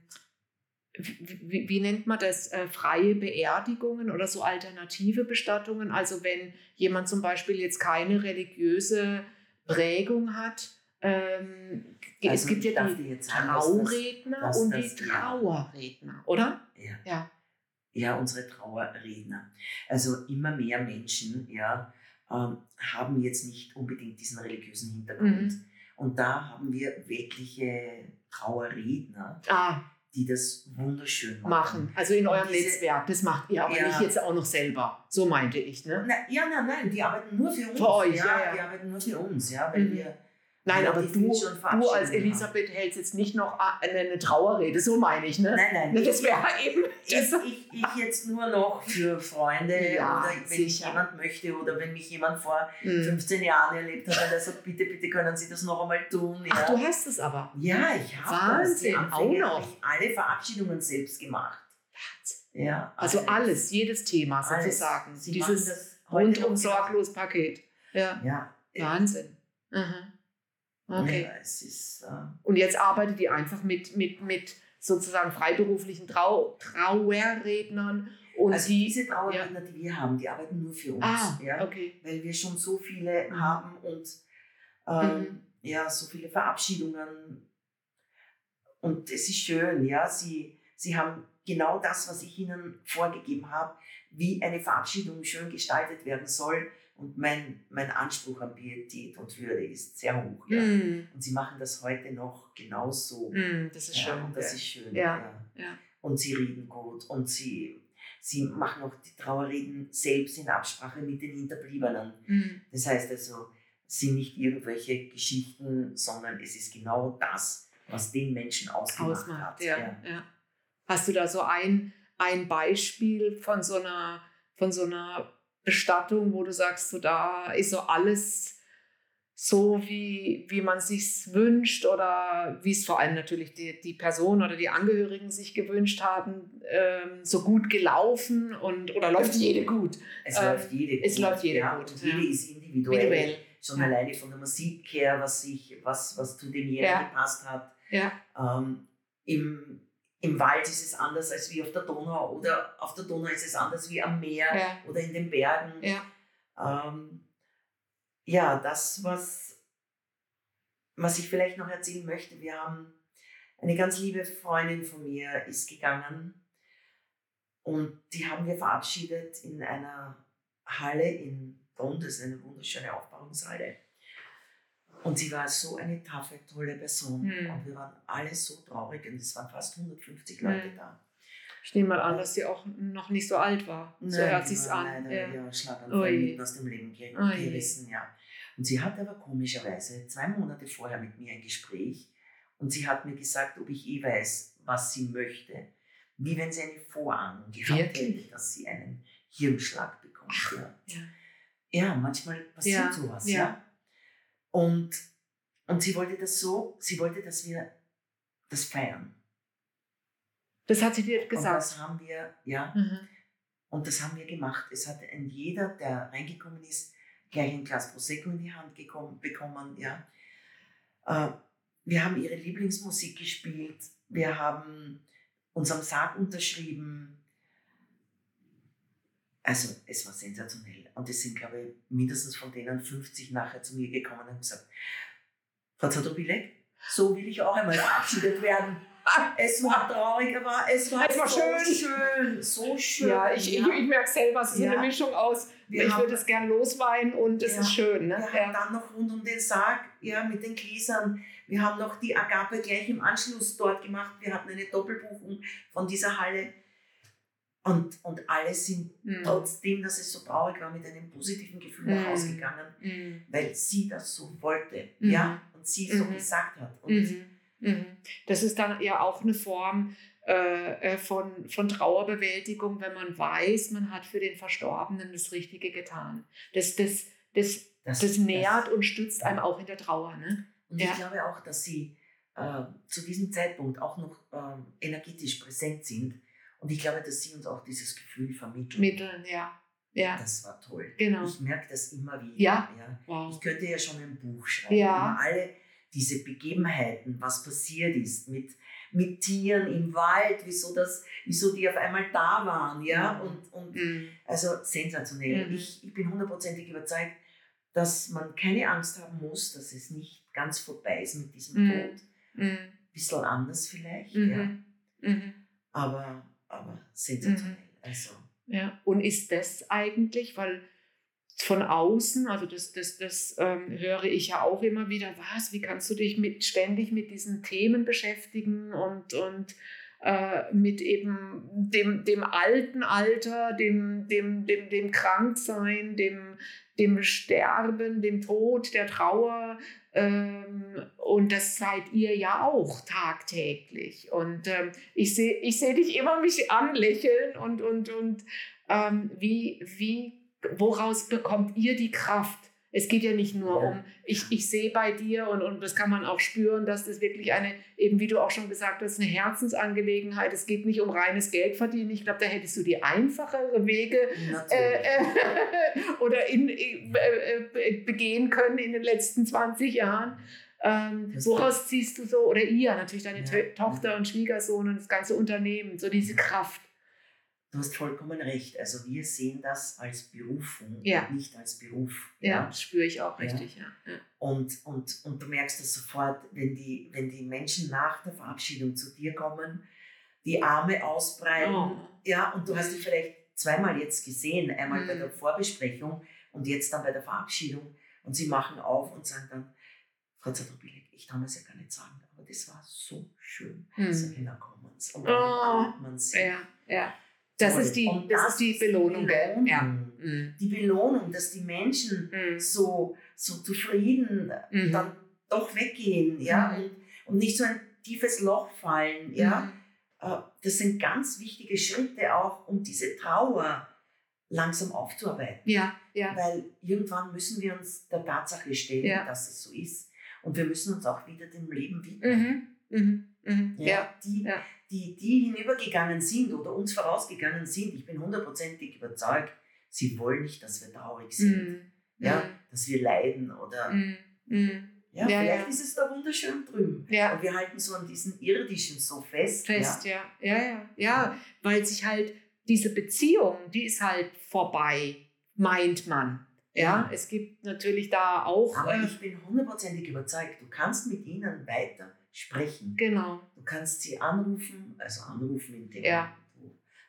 Speaker 1: wie, wie, nennt man das, äh, freie Beerdigungen oder so alternative Bestattungen? Also wenn jemand zum Beispiel jetzt keine religiöse Prägung hat, ähm, also es gibt ja die Trauredner das, das, und die Trauerredner, oder?
Speaker 2: Ja. ja. Ja, unsere Trauerredner. Also immer mehr Menschen ja, ähm, haben jetzt nicht unbedingt diesen religiösen Hintergrund. Mhm. Und da haben wir wirkliche Trauerredner. Ah die das wunderschön machen.
Speaker 1: machen. Also in eurem diese, Netzwerk, das macht ihr aber ja, nicht jetzt auch noch selber. So meinte ich, ne?
Speaker 2: Na, ja, nein, nein, die arbeiten nur für uns.
Speaker 1: Für euch,
Speaker 2: ja, ja, Die arbeiten nur für uns, ja, weil mhm. wir
Speaker 1: Nein, ja, aber du, du als Elisabeth hältst jetzt nicht noch eine, eine Trauerrede, so meine ich, ne?
Speaker 2: Nein, nein.
Speaker 1: Das wäre eben.
Speaker 2: Das ich, ich, jetzt nur noch für Freunde ja, oder wenn sicher. ich jemand möchte oder wenn mich jemand vor hm. 15 Jahren erlebt hat und er sagt, bitte, bitte können Sie das noch einmal tun. Ja.
Speaker 1: Ach, du hast es aber.
Speaker 2: Ja, ich habe das. Wahnsinn, auch noch. Ich alle Verabschiedungen selbst gemacht.
Speaker 1: Wahnsinn. Ja, also alles, alles jedes Thema sozusagen. Dieses rundum sorglos Paket. Ja. ja. Wahnsinn. Mhm. Okay. Ja, es ist, äh und jetzt arbeitet ihr einfach mit, mit, mit sozusagen freiberuflichen Trau Trauerrednern. Und
Speaker 2: also die, diese Trauerredner, ja. die wir haben, die arbeiten nur für uns. Ah, ja, okay. Weil wir schon so viele haben und ähm, mhm. ja, so viele Verabschiedungen. Und es ist schön, ja, sie, sie haben genau das, was ich ihnen vorgegeben habe, wie eine Verabschiedung schön gestaltet werden soll und mein, mein Anspruch an Pietät und Würde ist sehr hoch. Ja. Mm. Und sie machen das heute noch genauso.
Speaker 1: Mm, das ist
Speaker 2: ja,
Speaker 1: schön.
Speaker 2: Und das ist schön. Ja. ja. Und sie reden gut und sie, sie machen auch die Trauerreden selbst in Absprache mit den Hinterbliebenen. Mm. Das heißt also, es sind nicht irgendwelche Geschichten, sondern es ist genau das, was den Menschen ausgemacht Ausmacht, hat.
Speaker 1: Ja, ja. Hast du da so ein, ein Beispiel von so einer, von so einer Bestattung, wo du sagst, so da ist so alles so, wie, wie man sich wünscht oder wie es vor allem natürlich die, die Person oder die Angehörigen sich gewünscht haben, ähm, so gut gelaufen und oder läuft jede gut?
Speaker 2: Es ähm, läuft jede
Speaker 1: gut. Es läuft jede
Speaker 2: ja,
Speaker 1: gut.
Speaker 2: Und jede ja. ist individuell. individuell. Schon ja. alleine von der Musik her, was, sich, was, was zu demjenigen gepasst hat.
Speaker 1: Ja.
Speaker 2: Ähm, im, im Wald ist es anders als wie auf der Donau oder auf der Donau ist es anders wie am Meer ja. oder in den Bergen.
Speaker 1: Ja,
Speaker 2: ähm, ja das, was, was ich vielleicht noch erzählen möchte, wir haben eine ganz liebe Freundin von mir ist gegangen und die haben wir verabschiedet in einer Halle in Bonn, das ist eine wunderschöne Aufbauungshalle. Und sie war so eine taffe, tolle Person. Mhm. Und wir waren alle so traurig und es waren fast 150 Leute mhm. da.
Speaker 1: Ich nehme mal an, dass sie auch noch nicht so alt war.
Speaker 2: Nein, so hört sich an. Leider, ja, ja Schlaganfall mitten aus dem Leben gerissen, ja. Und sie hatte aber komischerweise zwei Monate vorher mit mir ein Gespräch und sie hat mir gesagt, ob ich eh weiß, was sie möchte. Wie wenn sie eine Vorahnung gehabt hätte, dass sie einen Hirnschlag bekommt. Ach, ja. ja. ja. manchmal passiert ja, sowas, ja. ja. Und, und sie wollte das so, sie wollte, dass wir das feiern.
Speaker 1: Das hat sie dir gesagt. Und
Speaker 2: das haben wir, ja. Mhm. Und das haben wir gemacht. Es hat ein jeder, der reingekommen ist, gleich ein Glas Prosecco in die Hand gekommen, bekommen, ja. Äh, wir haben ihre Lieblingsmusik gespielt. Wir haben unserem Sarg unterschrieben. Also es war sensationell. Und es sind, glaube ich, mindestens von denen 50 nachher zu mir gekommen und haben gesagt, Frau Zadobilek, so will ich auch einmal verabschiedet werden. Es war traurig, aber es war,
Speaker 1: es war
Speaker 2: so
Speaker 1: schön. schön. So schön. Ja, ich, ja. ich, ich merke selber, es ist ja. eine Mischung aus, wir ich würde es gern losweinen und es ja. ist schön. Ne?
Speaker 2: Wir haben dann noch rund um den Sarg, ja, mit den Gläsern, wir haben noch die Agape gleich im Anschluss dort gemacht. Wir hatten eine Doppelbuchung von dieser Halle. Und, und alle sind mhm. trotzdem, dass es so traurig war, mit einem positiven Gefühl mhm. nach Hause gegangen, mhm. weil sie das so wollte, mhm. ja, und sie so mhm. gesagt hat. Und
Speaker 1: mhm. Das ist dann ja auch eine Form äh, äh, von, von Trauerbewältigung, wenn man weiß, man hat für den Verstorbenen das Richtige getan. Das, das, das, das, das nährt das, und stützt einem auch in der Trauer. Ne?
Speaker 2: Und ja. ich glaube auch, dass sie äh, zu diesem Zeitpunkt auch noch äh, energetisch präsent sind. Und ich glaube, dass sie uns auch dieses Gefühl vermitteln.
Speaker 1: Mitteln, ja. ja.
Speaker 2: Das war toll.
Speaker 1: Genau.
Speaker 2: Ich merke das immer wieder.
Speaker 1: Ja.
Speaker 2: ja. Wow. Ich könnte ja schon ein Buch schreiben ja. über alle diese Begebenheiten, was passiert ist mit, mit Tieren im Wald, wieso, das, wieso die auf einmal da waren. Ja? Mhm. Und, und mhm. Also sensationell. Mhm. Ich, ich bin hundertprozentig überzeugt, dass man keine Angst haben muss, dass es nicht ganz vorbei ist mit diesem mhm. Tod. Mhm. Bisschen anders vielleicht, mhm. ja. Mhm. Aber, aber sensationell. Mhm. Also.
Speaker 1: Ja, und ist das eigentlich, weil von außen, also das, das, das ähm, höre ich ja auch immer wieder, was, wie kannst du dich mit, ständig mit diesen Themen beschäftigen und, und äh, mit eben dem, dem alten Alter, dem, dem, dem, dem Kranksein, dem, dem Sterben, dem Tod, der Trauer. Ähm, und das seid ihr ja auch tagtäglich. Und ähm, ich sehe ich seh dich immer mich anlächeln und, und, und ähm, wie, wie, woraus bekommt ihr die Kraft? Es geht ja nicht nur ja. um, ich, ich sehe bei dir und, und das kann man auch spüren, dass das wirklich eine, eben wie du auch schon gesagt hast, eine Herzensangelegenheit. Es geht nicht um reines Geldverdienen. Ich glaube, da hättest du die einfachere Wege äh, äh, oder in, äh, äh, begehen können in den letzten 20 Jahren. Ähm, woraus ziehst du so, oder ihr, natürlich deine ja. Tochter und Schwiegersohn und das ganze Unternehmen, so diese Kraft?
Speaker 2: Du hast vollkommen recht. Also wir sehen das als Berufung, ja. nicht als Beruf.
Speaker 1: Ja, ja. das spüre ich auch richtig. Ja.
Speaker 2: ja. Und, und, und du merkst das sofort, wenn die, wenn die Menschen nach der Verabschiedung zu dir kommen, die Arme ausbreiten. Oh. Ja, und du hast dich vielleicht zweimal jetzt gesehen, einmal mhm. bei der Vorbesprechung und jetzt dann bei der Verabschiedung. Und sie machen auf und sagen dann, Frau Zadrubilek, ich kann es ja gar nicht sagen, aber das war so schön. Mhm. So hinkommen. Und dann
Speaker 1: oh. man sie. Ja, ja. Das ist die, das, das, ist die Belohnung, gell? Ja.
Speaker 2: Mhm. Die Belohnung, dass die Menschen mhm. so, so zufrieden mhm. dann doch weggehen, ja, mhm. und, und nicht so ein tiefes Loch fallen, ja. Mhm. Äh, das sind ganz wichtige Schritte auch, um diese Trauer langsam aufzuarbeiten.
Speaker 1: Ja, ja.
Speaker 2: Weil irgendwann müssen wir uns der Tatsache stellen, ja. dass es so ist. Und wir müssen uns auch wieder dem Leben widmen. Mhm. Mhm. Mhm. Ja, die, ja die, die hinübergegangen sind oder uns vorausgegangen sind, ich bin hundertprozentig überzeugt, sie wollen nicht, dass wir traurig sind, mm. ja, mm. dass wir leiden oder mm. mm. Ja, ja, vielleicht ja. ist es da wunderschön drüben. Ja. Und wir halten so an diesen irdischen so fest.
Speaker 1: Fest, ja. Ja, ja, ja. ja weil sich halt diese Beziehung, die ist halt vorbei, meint man. Ja, es gibt natürlich da auch.
Speaker 2: Aber äh, ich bin hundertprozentig überzeugt, du kannst mit ihnen weiter sprechen.
Speaker 1: Genau.
Speaker 2: Du kannst sie anrufen, also anrufen in dem
Speaker 1: Ja.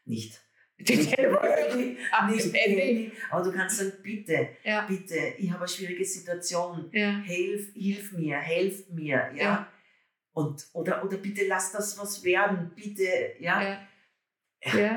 Speaker 2: nicht. Nicht nicht
Speaker 1: Handy.
Speaker 2: Aber du kannst sagen, bitte,
Speaker 1: Ja,
Speaker 2: bitte, ich habe eine schwierige Situation,
Speaker 1: ja,
Speaker 2: hilf, hilf mir, helft mir, ja.
Speaker 1: Ja.
Speaker 2: Und, oder, oder bitte lass das was werden, bitte, ja.
Speaker 1: ja.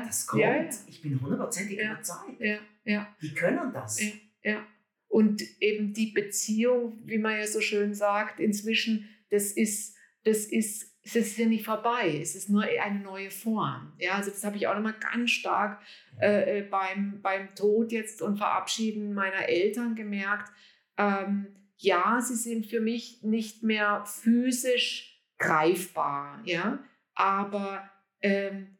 Speaker 2: Das kommt. Ich bin hundertprozentig überzeugt.
Speaker 1: ja, ja.
Speaker 2: Die können das.
Speaker 1: Ja. Ja. Und eben die Beziehung, wie man ja so schön sagt, inzwischen, das ist, das ist, es ist ja nicht vorbei. Es ist nur eine neue Form. Ja, also das habe ich auch nochmal ganz stark äh, äh, beim, beim Tod jetzt und Verabschieden meiner Eltern gemerkt. Ähm, ja, sie sind für mich nicht mehr physisch greifbar, ja, aber ähm,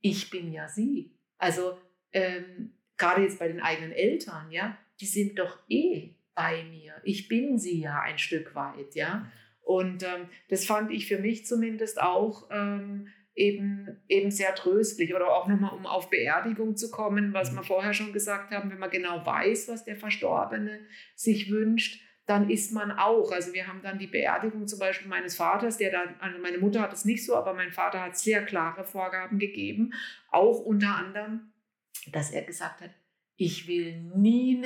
Speaker 1: ich bin ja sie. Also ähm, gerade jetzt bei den eigenen Eltern, ja, die sind doch eh bei mir. Ich bin sie ja ein Stück weit, ja. Und ähm, das fand ich für mich zumindest auch ähm, eben, eben sehr tröstlich. Oder auch nochmal, um auf Beerdigung zu kommen, was wir vorher schon gesagt haben, wenn man genau weiß, was der Verstorbene sich wünscht, dann ist man auch. Also wir haben dann die Beerdigung zum Beispiel meines Vaters, der dann, also meine Mutter hat es nicht so, aber mein Vater hat sehr klare Vorgaben gegeben, auch unter anderem, dass er gesagt hat, ich will nie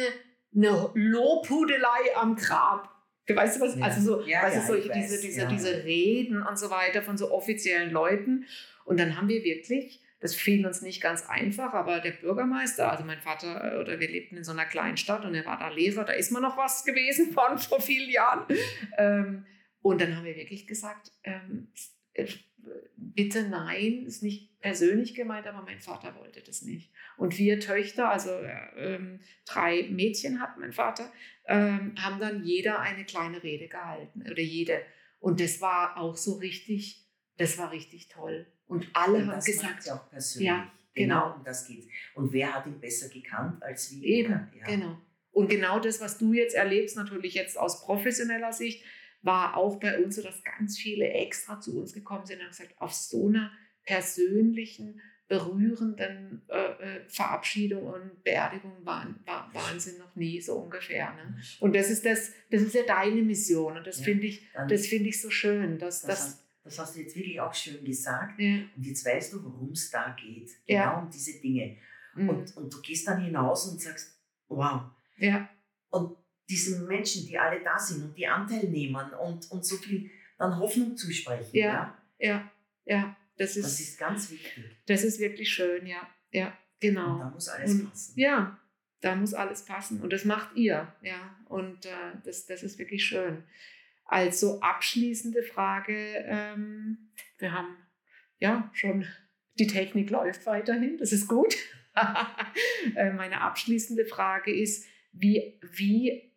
Speaker 1: eine, eine Lobhudelei am Grab. Weißt du was?
Speaker 2: Ja.
Speaker 1: Also so,
Speaker 2: Ja,
Speaker 1: weißt du,
Speaker 2: ja,
Speaker 1: solche,
Speaker 2: ich weiß.
Speaker 1: diese, diese,
Speaker 2: Ja.
Speaker 1: diese Reden und so weiter von so offiziellen Leuten. Und dann haben wir wirklich, das fiel uns nicht ganz einfach, aber der Bürgermeister, also mein Vater, äh, oder wir lebten in so einer kleinen Stadt und er war da Lehrer, da ist mal noch was gewesen von vor vielen Jahren. Ähm, und dann haben wir wirklich gesagt, ähm, äh, bitte nein, ist nicht persönlich gemeint, aber mein Vater wollte das nicht. Und wir Töchter, also äh, ähm, drei Mädchen hat mein Vater, ähm, haben dann jeder eine kleine Rede gehalten oder jede. Und das war auch so richtig, das war richtig toll. Und alle
Speaker 2: Und
Speaker 1: haben
Speaker 2: das
Speaker 1: gesagt,
Speaker 2: ja auch persönlich.
Speaker 1: Ja,
Speaker 2: genau.
Speaker 1: genau.
Speaker 2: um das geht's. Und wer hat ihn besser gekannt als wir?
Speaker 1: Eben,
Speaker 2: Ja.
Speaker 1: genau. Und genau das, was du jetzt erlebst, natürlich jetzt aus professioneller Sicht, war auch bei uns so, dass ganz viele extra zu uns gekommen sind und haben gesagt, auf so einer persönlichen, berührenden äh, äh, Verabschiedung und Beerdigung waren, war, waren sie noch nie so ungefähr. Ne? Und das ist das, das ist ja deine Mission und das
Speaker 2: Ja,
Speaker 1: finde ich, das finde ich so schön, dass
Speaker 2: das,
Speaker 1: das,
Speaker 2: hast, das hast du jetzt wirklich auch schön gesagt.
Speaker 1: ja,
Speaker 2: Und jetzt weißt du, worum es da geht.
Speaker 1: Ja.
Speaker 2: Genau um diese Dinge.
Speaker 1: mm,
Speaker 2: Und, und du gehst dann hinaus und sagst, wow.
Speaker 1: ja,
Speaker 2: Und diesen Menschen, die alle da sind und die Anteil nehmen und, und so viel dann Hoffnung zusprechen.
Speaker 1: Ja. ja, ja, das ist,
Speaker 2: Das ist ganz wichtig.
Speaker 1: das ist wirklich schön, ja, ja, genau.
Speaker 2: Und da muss alles
Speaker 1: Und-
Speaker 2: passen.
Speaker 1: Ja, da muss alles passen. Und das macht ihr, ja. Und äh, das, das ist wirklich schön. Also abschließende Frage. Ähm, wir haben ja schon, die Technik läuft weiterhin, das ist gut. Äh, Meine abschließende Frage ist, wie, wie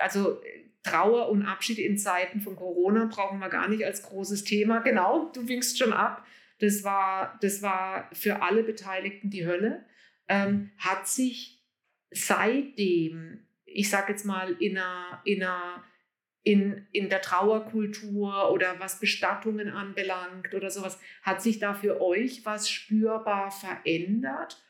Speaker 1: also äh, Trauer und Abschied in Zeiten von Corona brauchen wir gar nicht als großes Thema. Genau, du winkst schon ab. Das war, das war für alle Beteiligten die Hölle. Ähm, hat sich seitdem, ich sage jetzt mal, in, einer, in, einer, in, in der Trauerkultur oder was Bestattungen anbelangt oder sowas, hat sich da für euch was spürbar verändert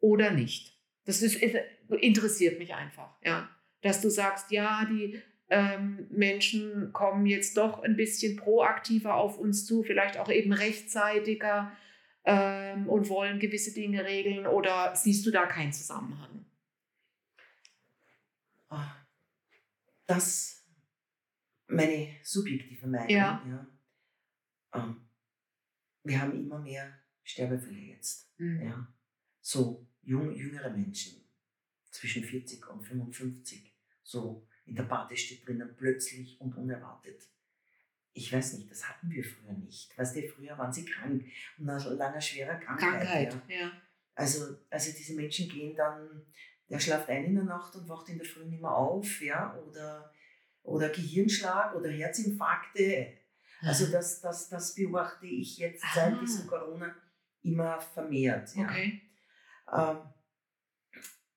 Speaker 1: oder nicht? Das ist, interessiert mich einfach, ja. Dass du sagst, ja, die ähm, Menschen kommen jetzt doch ein bisschen proaktiver auf uns zu, vielleicht auch eben rechtzeitiger ähm, und wollen gewisse Dinge regeln oder siehst du da keinen Zusammenhang?
Speaker 2: Ah, Das meine subjektive Meinung.
Speaker 1: Ja.
Speaker 2: Ja. Ähm, wir haben immer mehr Sterbefälle jetzt.
Speaker 1: Mhm.
Speaker 2: Ja. So jung, jüngere Menschen zwischen 40 und 55, so in der Bade steht drinnen, plötzlich und unerwartet. Ich weiß nicht, das hatten wir früher nicht. Weißt du, früher waren sie krank und nach langer, schwerer Krankheit.
Speaker 1: Krankheit,
Speaker 2: Ja.
Speaker 1: ja.
Speaker 2: Also, also diese Menschen gehen dann, der schlaft ein in der Nacht und wacht in der Früh nicht mehr auf, ja, oder, oder Gehirnschlag oder Herzinfarkte. Also das, das, das beobachte ich jetzt seit
Speaker 1: Ah.
Speaker 2: diesem Corona immer vermehrt. Ja.
Speaker 1: Okay.
Speaker 2: Ähm,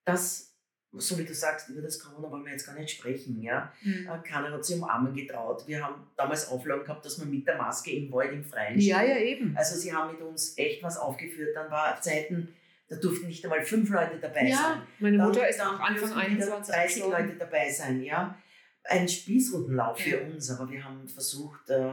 Speaker 2: das, so wie du sagst, über das Corona wollen wir jetzt gar nicht sprechen. Ja?
Speaker 1: Mhm.
Speaker 2: Keiner hat sich umarmen getraut. Wir haben damals Auflagen gehabt, dass man mit der Maske im Wald im Freien
Speaker 1: Ja,
Speaker 2: steht.
Speaker 1: ja, eben.
Speaker 2: Also sie haben mit uns echt was aufgeführt. Dann war Zeiten, da durften nicht einmal fünf Leute dabei sein.
Speaker 1: Ja, meine
Speaker 2: Dann-
Speaker 1: Mutter ist auch Anfang
Speaker 2: dürfen wieder
Speaker 1: 21
Speaker 2: 30
Speaker 1: gestorben.
Speaker 2: Leute dabei sein, ja. Ein Spießrutenlauf
Speaker 1: Ja.
Speaker 2: für uns, aber wir haben versucht, äh,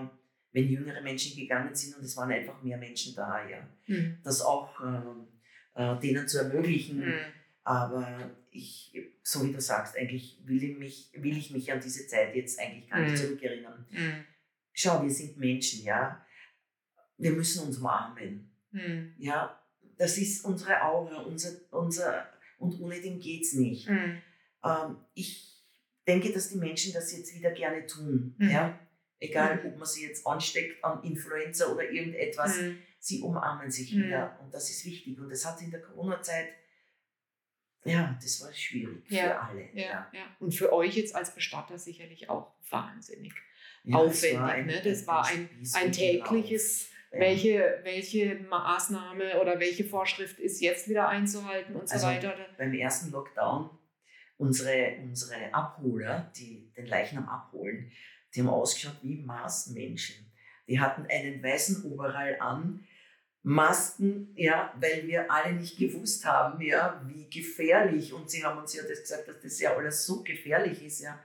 Speaker 2: wenn jüngere Menschen gegangen sind und es waren einfach mehr Menschen da, ja. Mhm. Das auch äh, äh, denen zu ermöglichen. Mhm. Aber ich, so wie du sagst, eigentlich will ich mich, will ich mich an diese Zeit jetzt eigentlich gar nicht mhm. zurückerinnern. Mhm. Schau, wir sind Menschen, ja. Wir müssen uns umarmen. Mhm. Ja, das ist unsere Aura, unser, unser, und ohne dem geht es nicht. Mhm. Ähm, ich denke, dass die Menschen das jetzt wieder gerne tun. Mhm. Ja? Egal, mhm. ob man sie jetzt ansteckt an Influenza oder irgendetwas, sie umarmen sich wieder. Und das ist wichtig. Und das hat in der Corona-Zeit, ja, das war schwierig ja. für alle.
Speaker 1: Ja, ja. Und für euch jetzt als Bestatter sicherlich auch wahnsinnig aufwendig. War ne? Das war ein, ein tägliches welche, welche Maßnahme oder welche Vorschrift ist jetzt wieder einzuhalten und
Speaker 2: also
Speaker 1: so weiter.
Speaker 2: Beim ersten Lockdown, unsere, unsere Abholer, die den Leichnam abholen, die haben ausgeschaut wie Marsmenschen. Die hatten einen weißen Oberall an, Masken, ja, weil wir alle nicht gewusst haben, ja, wie gefährlich. Und sie haben uns ja das gesagt, dass das ja alles so gefährlich ist, ja.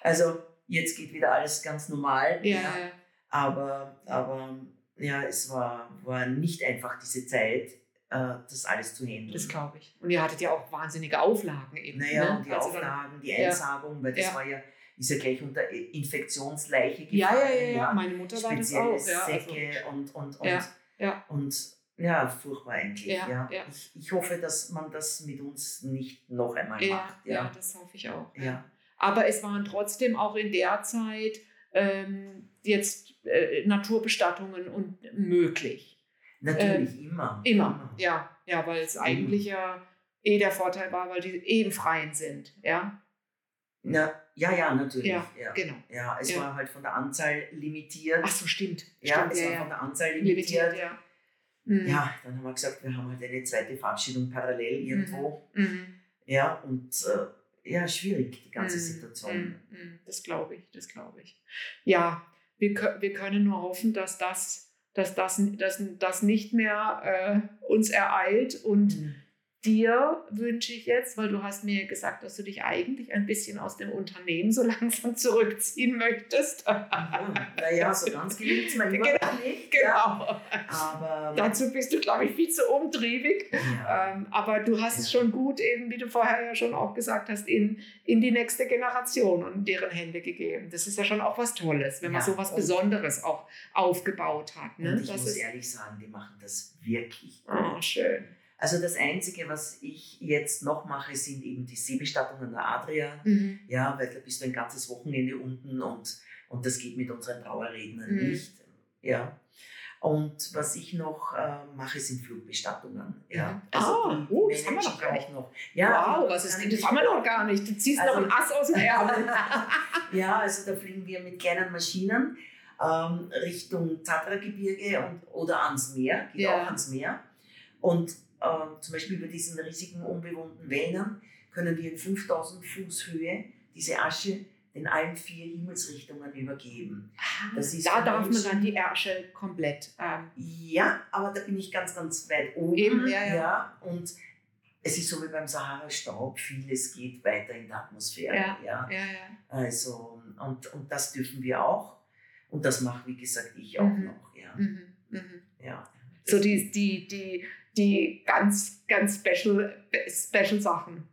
Speaker 2: Also jetzt geht wieder alles ganz normal, ja. ja. Aber, aber ja, es war, war nicht einfach diese Zeit, äh, das alles zu handeln.
Speaker 1: Das glaube ich. Und ihr hattet ja auch wahnsinnige Auflagen eben.
Speaker 2: Naja, ne? und die also Auflagen, die Einsagung, weil das ja. war ja, ist ja gleich unter Infektionsleiche
Speaker 1: gefallen. Ja, ja, ja, ja. meine Mutter war das auch. Ja,
Speaker 2: Säcke also. und, und, und, ja, und ja, furchtbar eigentlich. Ja, ja. ja. Ich, ich hoffe, dass man das mit uns nicht noch einmal
Speaker 1: ja,
Speaker 2: macht.
Speaker 1: Ja. ja, das hoffe ich auch. Ja. Aber es waren trotzdem auch in der Zeit ähm, jetzt äh, Naturbestattungen und möglich.
Speaker 2: Natürlich, ähm, immer,
Speaker 1: immer. Ja. Ja, weil es eigentlich ja eh der Vorteil war, weil die eben freien sind, ja.
Speaker 2: Na, ja, ja, natürlich.
Speaker 1: Ja, ja. genau.
Speaker 2: Ja, es ja. war halt von der Anzahl limitiert.
Speaker 1: Ach so, stimmt.
Speaker 2: Ja,
Speaker 1: stimmt,
Speaker 2: es ja, war von der Anzahl limitiert. limitiert ja. Mhm. ja, dann haben wir gesagt, wir haben halt eine zweite Verabschiedung parallel irgendwo. Mhm. Mhm. Ja, und äh, ja, schwierig, die ganze mhm. Situation.
Speaker 1: Mhm. Mhm. Das glaube ich, das glaube ich. Ja, wir, wir können nur hoffen, dass das, dass das, dass das nicht mehr äh, uns ereilt und mhm dir wünsche ich jetzt, weil du hast mir gesagt, dass du dich eigentlich ein bisschen aus dem Unternehmen so langsam zurückziehen möchtest.
Speaker 2: naja, so ganz gelingt es mir immer genau, nicht.
Speaker 1: Genau. Ja. Aber dazu bist du, glaube ich, viel zu umtriebig. Ja. Ähm, aber du hast ja. es schon gut, eben wie du vorher ja schon auch gesagt hast, in, in die nächste Generation und in deren Hände gegeben. Das ist ja schon auch was Tolles, wenn man so was Besonderes auch aufgebaut hat.
Speaker 2: Ne? Und ich das muss ist, ehrlich sagen, die machen das wirklich
Speaker 1: gut. Oh, schön.
Speaker 2: Also das Einzige, was ich jetzt noch mache, sind eben die Seebestattungen der Adria. Mhm. Ja, weil da bist du ein ganzes Wochenende unten und, und das geht mit unseren Trauerrednern mhm. nicht. Ja. Und was ich noch äh, mache, sind Flugbestattungen. Ja.
Speaker 1: Mhm. Also ah, oh, das haben wir noch gar nicht noch. Ja, wow, was ist, das haben wir noch gar nicht. Du ziehst also, noch ein Ass aus dem Ärmel.
Speaker 2: ja, also da fliegen wir mit kleinen Maschinen ähm, Richtung Tatragebirge und, oder ans Meer, geht ja. auch ans Meer. Und äh, zum Beispiel über diesen riesigen unbewohnten Wäldern, können wir in 5000 Fuß Höhe diese Asche den allen vier Himmelsrichtungen übergeben.
Speaker 1: Ah, da darf man dann die Asche komplett. Ähm
Speaker 2: ja, aber da bin ich ganz, ganz weit oben.
Speaker 1: Eben, ja, ja.
Speaker 2: ja und es ist so wie beim Sahara-Staub, vieles geht weiter in der Atmosphäre. Ja.
Speaker 1: ja, ja.
Speaker 2: Also, und, und das dürfen wir auch. Und das mache, wie gesagt, ich auch mhm. noch. Ja. Mhm. Mhm. ja.
Speaker 1: So die, die, die die ganz, ganz special, special Sachen.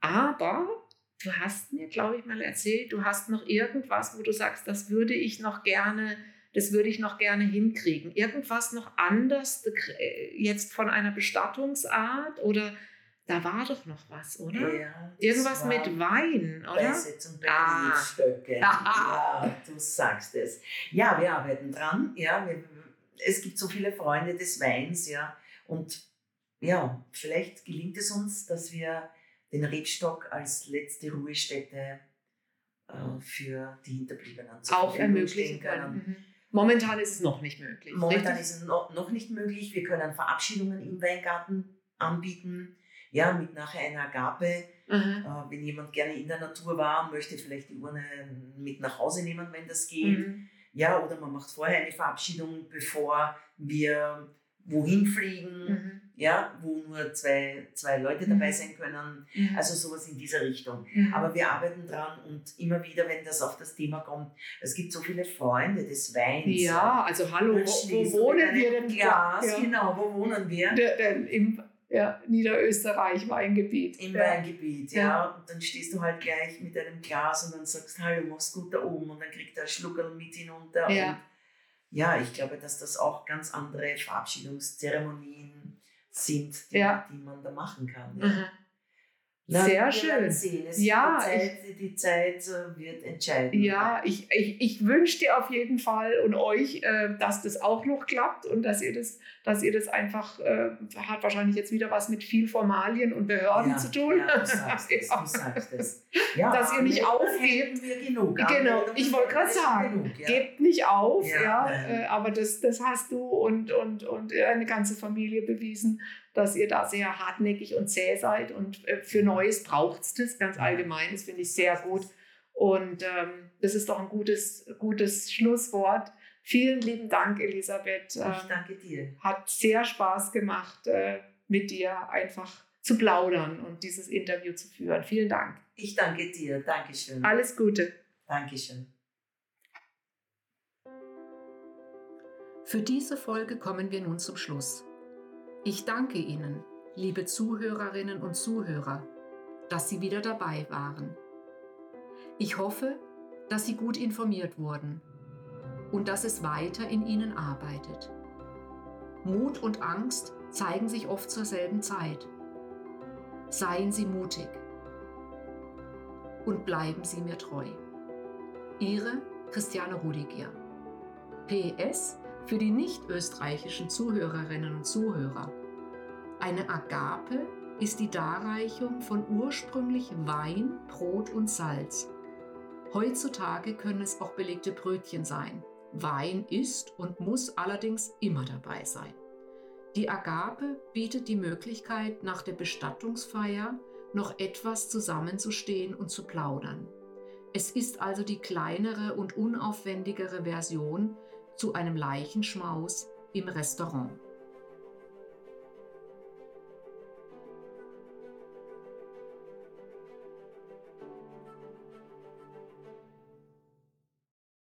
Speaker 1: Aber du hast mir, glaube ich, mal erzählt, du hast noch irgendwas, wo du sagst, das würde ich noch gerne, das würde ich noch gerne hinkriegen. Irgendwas noch anders jetzt von einer Bestattungsart oder da war doch noch was, oder?
Speaker 2: Ja,
Speaker 1: Irgendwas mit Wein, oder?
Speaker 2: Bässe zum ah. ja, du sagst es. Ja, wir arbeiten dran. Ja, wir, es gibt so viele Freunde des Weins, ja. Und ja, vielleicht gelingt es uns, dass wir den Rebstock als letzte Ruhestätte äh, für die Hinterbliebenen
Speaker 1: auch ermöglichen können. Mhm. Momentan ist es noch nicht möglich.
Speaker 2: Momentan richtig? ist es noch, noch nicht möglich. Wir können Verabschiedungen im Weingarten anbieten, ja, mit nachher einer Agape. Äh, wenn jemand gerne in der Natur war, möchte vielleicht die Urne mit nach Hause nehmen, wenn das geht. Mhm. Ja, oder man macht vorher eine Verabschiedung, bevor wir wohin fliegen. Mhm. ja, wo nur zwei, zwei Leute dabei sein können.
Speaker 1: Mhm.
Speaker 2: Also sowas in dieser Richtung.
Speaker 1: Mhm.
Speaker 2: Aber wir arbeiten dran und immer wieder, wenn das auf das Thema kommt, es gibt so viele Freunde des Weins.
Speaker 1: ja, also hallo, wo, wohnen wir denn?
Speaker 2: Glas,
Speaker 1: Ja.
Speaker 2: genau, wo wohnen wir?
Speaker 1: Der, der, Im ja, Niederösterreich Weingebiet.
Speaker 2: Im
Speaker 1: ja.
Speaker 2: Weingebiet, ja.
Speaker 1: Ja.
Speaker 2: Und dann stehst du halt gleich mit einem Glas und dann sagst, hallo, mach's gut da oben. Und dann kriegt er Schluckerl mit hinunter.
Speaker 1: Ja.
Speaker 2: Und ja, ich glaube, dass das auch ganz andere Verabschiedungszeremonien sind, die,
Speaker 1: Ja.
Speaker 2: die man da machen kann.
Speaker 1: Mhm.
Speaker 2: Na,
Speaker 1: Sehr
Speaker 2: wir
Speaker 1: schön.
Speaker 2: werden Sehen. Es
Speaker 1: Ja,
Speaker 2: die Zeit, die Zeit wird entscheiden.
Speaker 1: Ja, ich, ich, ich wünsche dir auf jeden Fall und euch, äh, dass das auch noch klappt und dass ihr das, dass ihr das einfach, äh, hat wahrscheinlich jetzt wieder was mit viel Formalien und Behörden
Speaker 2: ja,
Speaker 1: zu tun.
Speaker 2: Ja, du sagst es, du sagst es. Ja,
Speaker 1: Dass ihr nicht aufgebt.
Speaker 2: wir genug.
Speaker 1: Genau, ich wollte gerade sagen,
Speaker 2: genug, ja.
Speaker 1: gebt nicht auf,
Speaker 2: Ja,
Speaker 1: ja, äh, aber das, das hast du und, und, und eine ganze Familie bewiesen, dass ihr da sehr hartnäckig und zäh seid und äh, für Neues braucht es das ganz allgemein, das finde ich sehr gut und ähm, das ist doch ein gutes, gutes Schlusswort. Vielen lieben Dank, Elisabeth.
Speaker 2: Ich
Speaker 1: Ähm,
Speaker 2: danke dir.
Speaker 1: hat sehr Spaß gemacht, äh, mit dir einfach zu plaudern und dieses Interview zu führen. Vielen Dank.
Speaker 2: Ich danke dir. Dankeschön.
Speaker 1: Alles Gute.
Speaker 2: Dankeschön.
Speaker 1: Für diese Folge kommen wir nun zum Schluss. Ich danke Ihnen, liebe Zuhörerinnen und Zuhörer, dass Sie wieder dabei waren. Ich hoffe, dass Sie gut informiert wurden und dass es weiter in Ihnen arbeitet. Mut und Angst zeigen sich oft zur selben Zeit. Seien Sie mutig und bleiben Sie mir treu. Ihre Christiane Rudiger. PS für die nicht österreichischen Zuhörerinnen und Zuhörer. Eine Agape ist die Darreichung von ursprünglich Wein, Brot und Salz. Heutzutage können es auch belegte Brötchen sein. Wein ist und muss allerdings immer dabei sein. Die Agape bietet die Möglichkeit, nach der Bestattungsfeier noch etwas zusammenzustehen und zu plaudern. Es ist also die kleinere und unaufwendigere Version zu einem Leichenschmaus im Restaurant.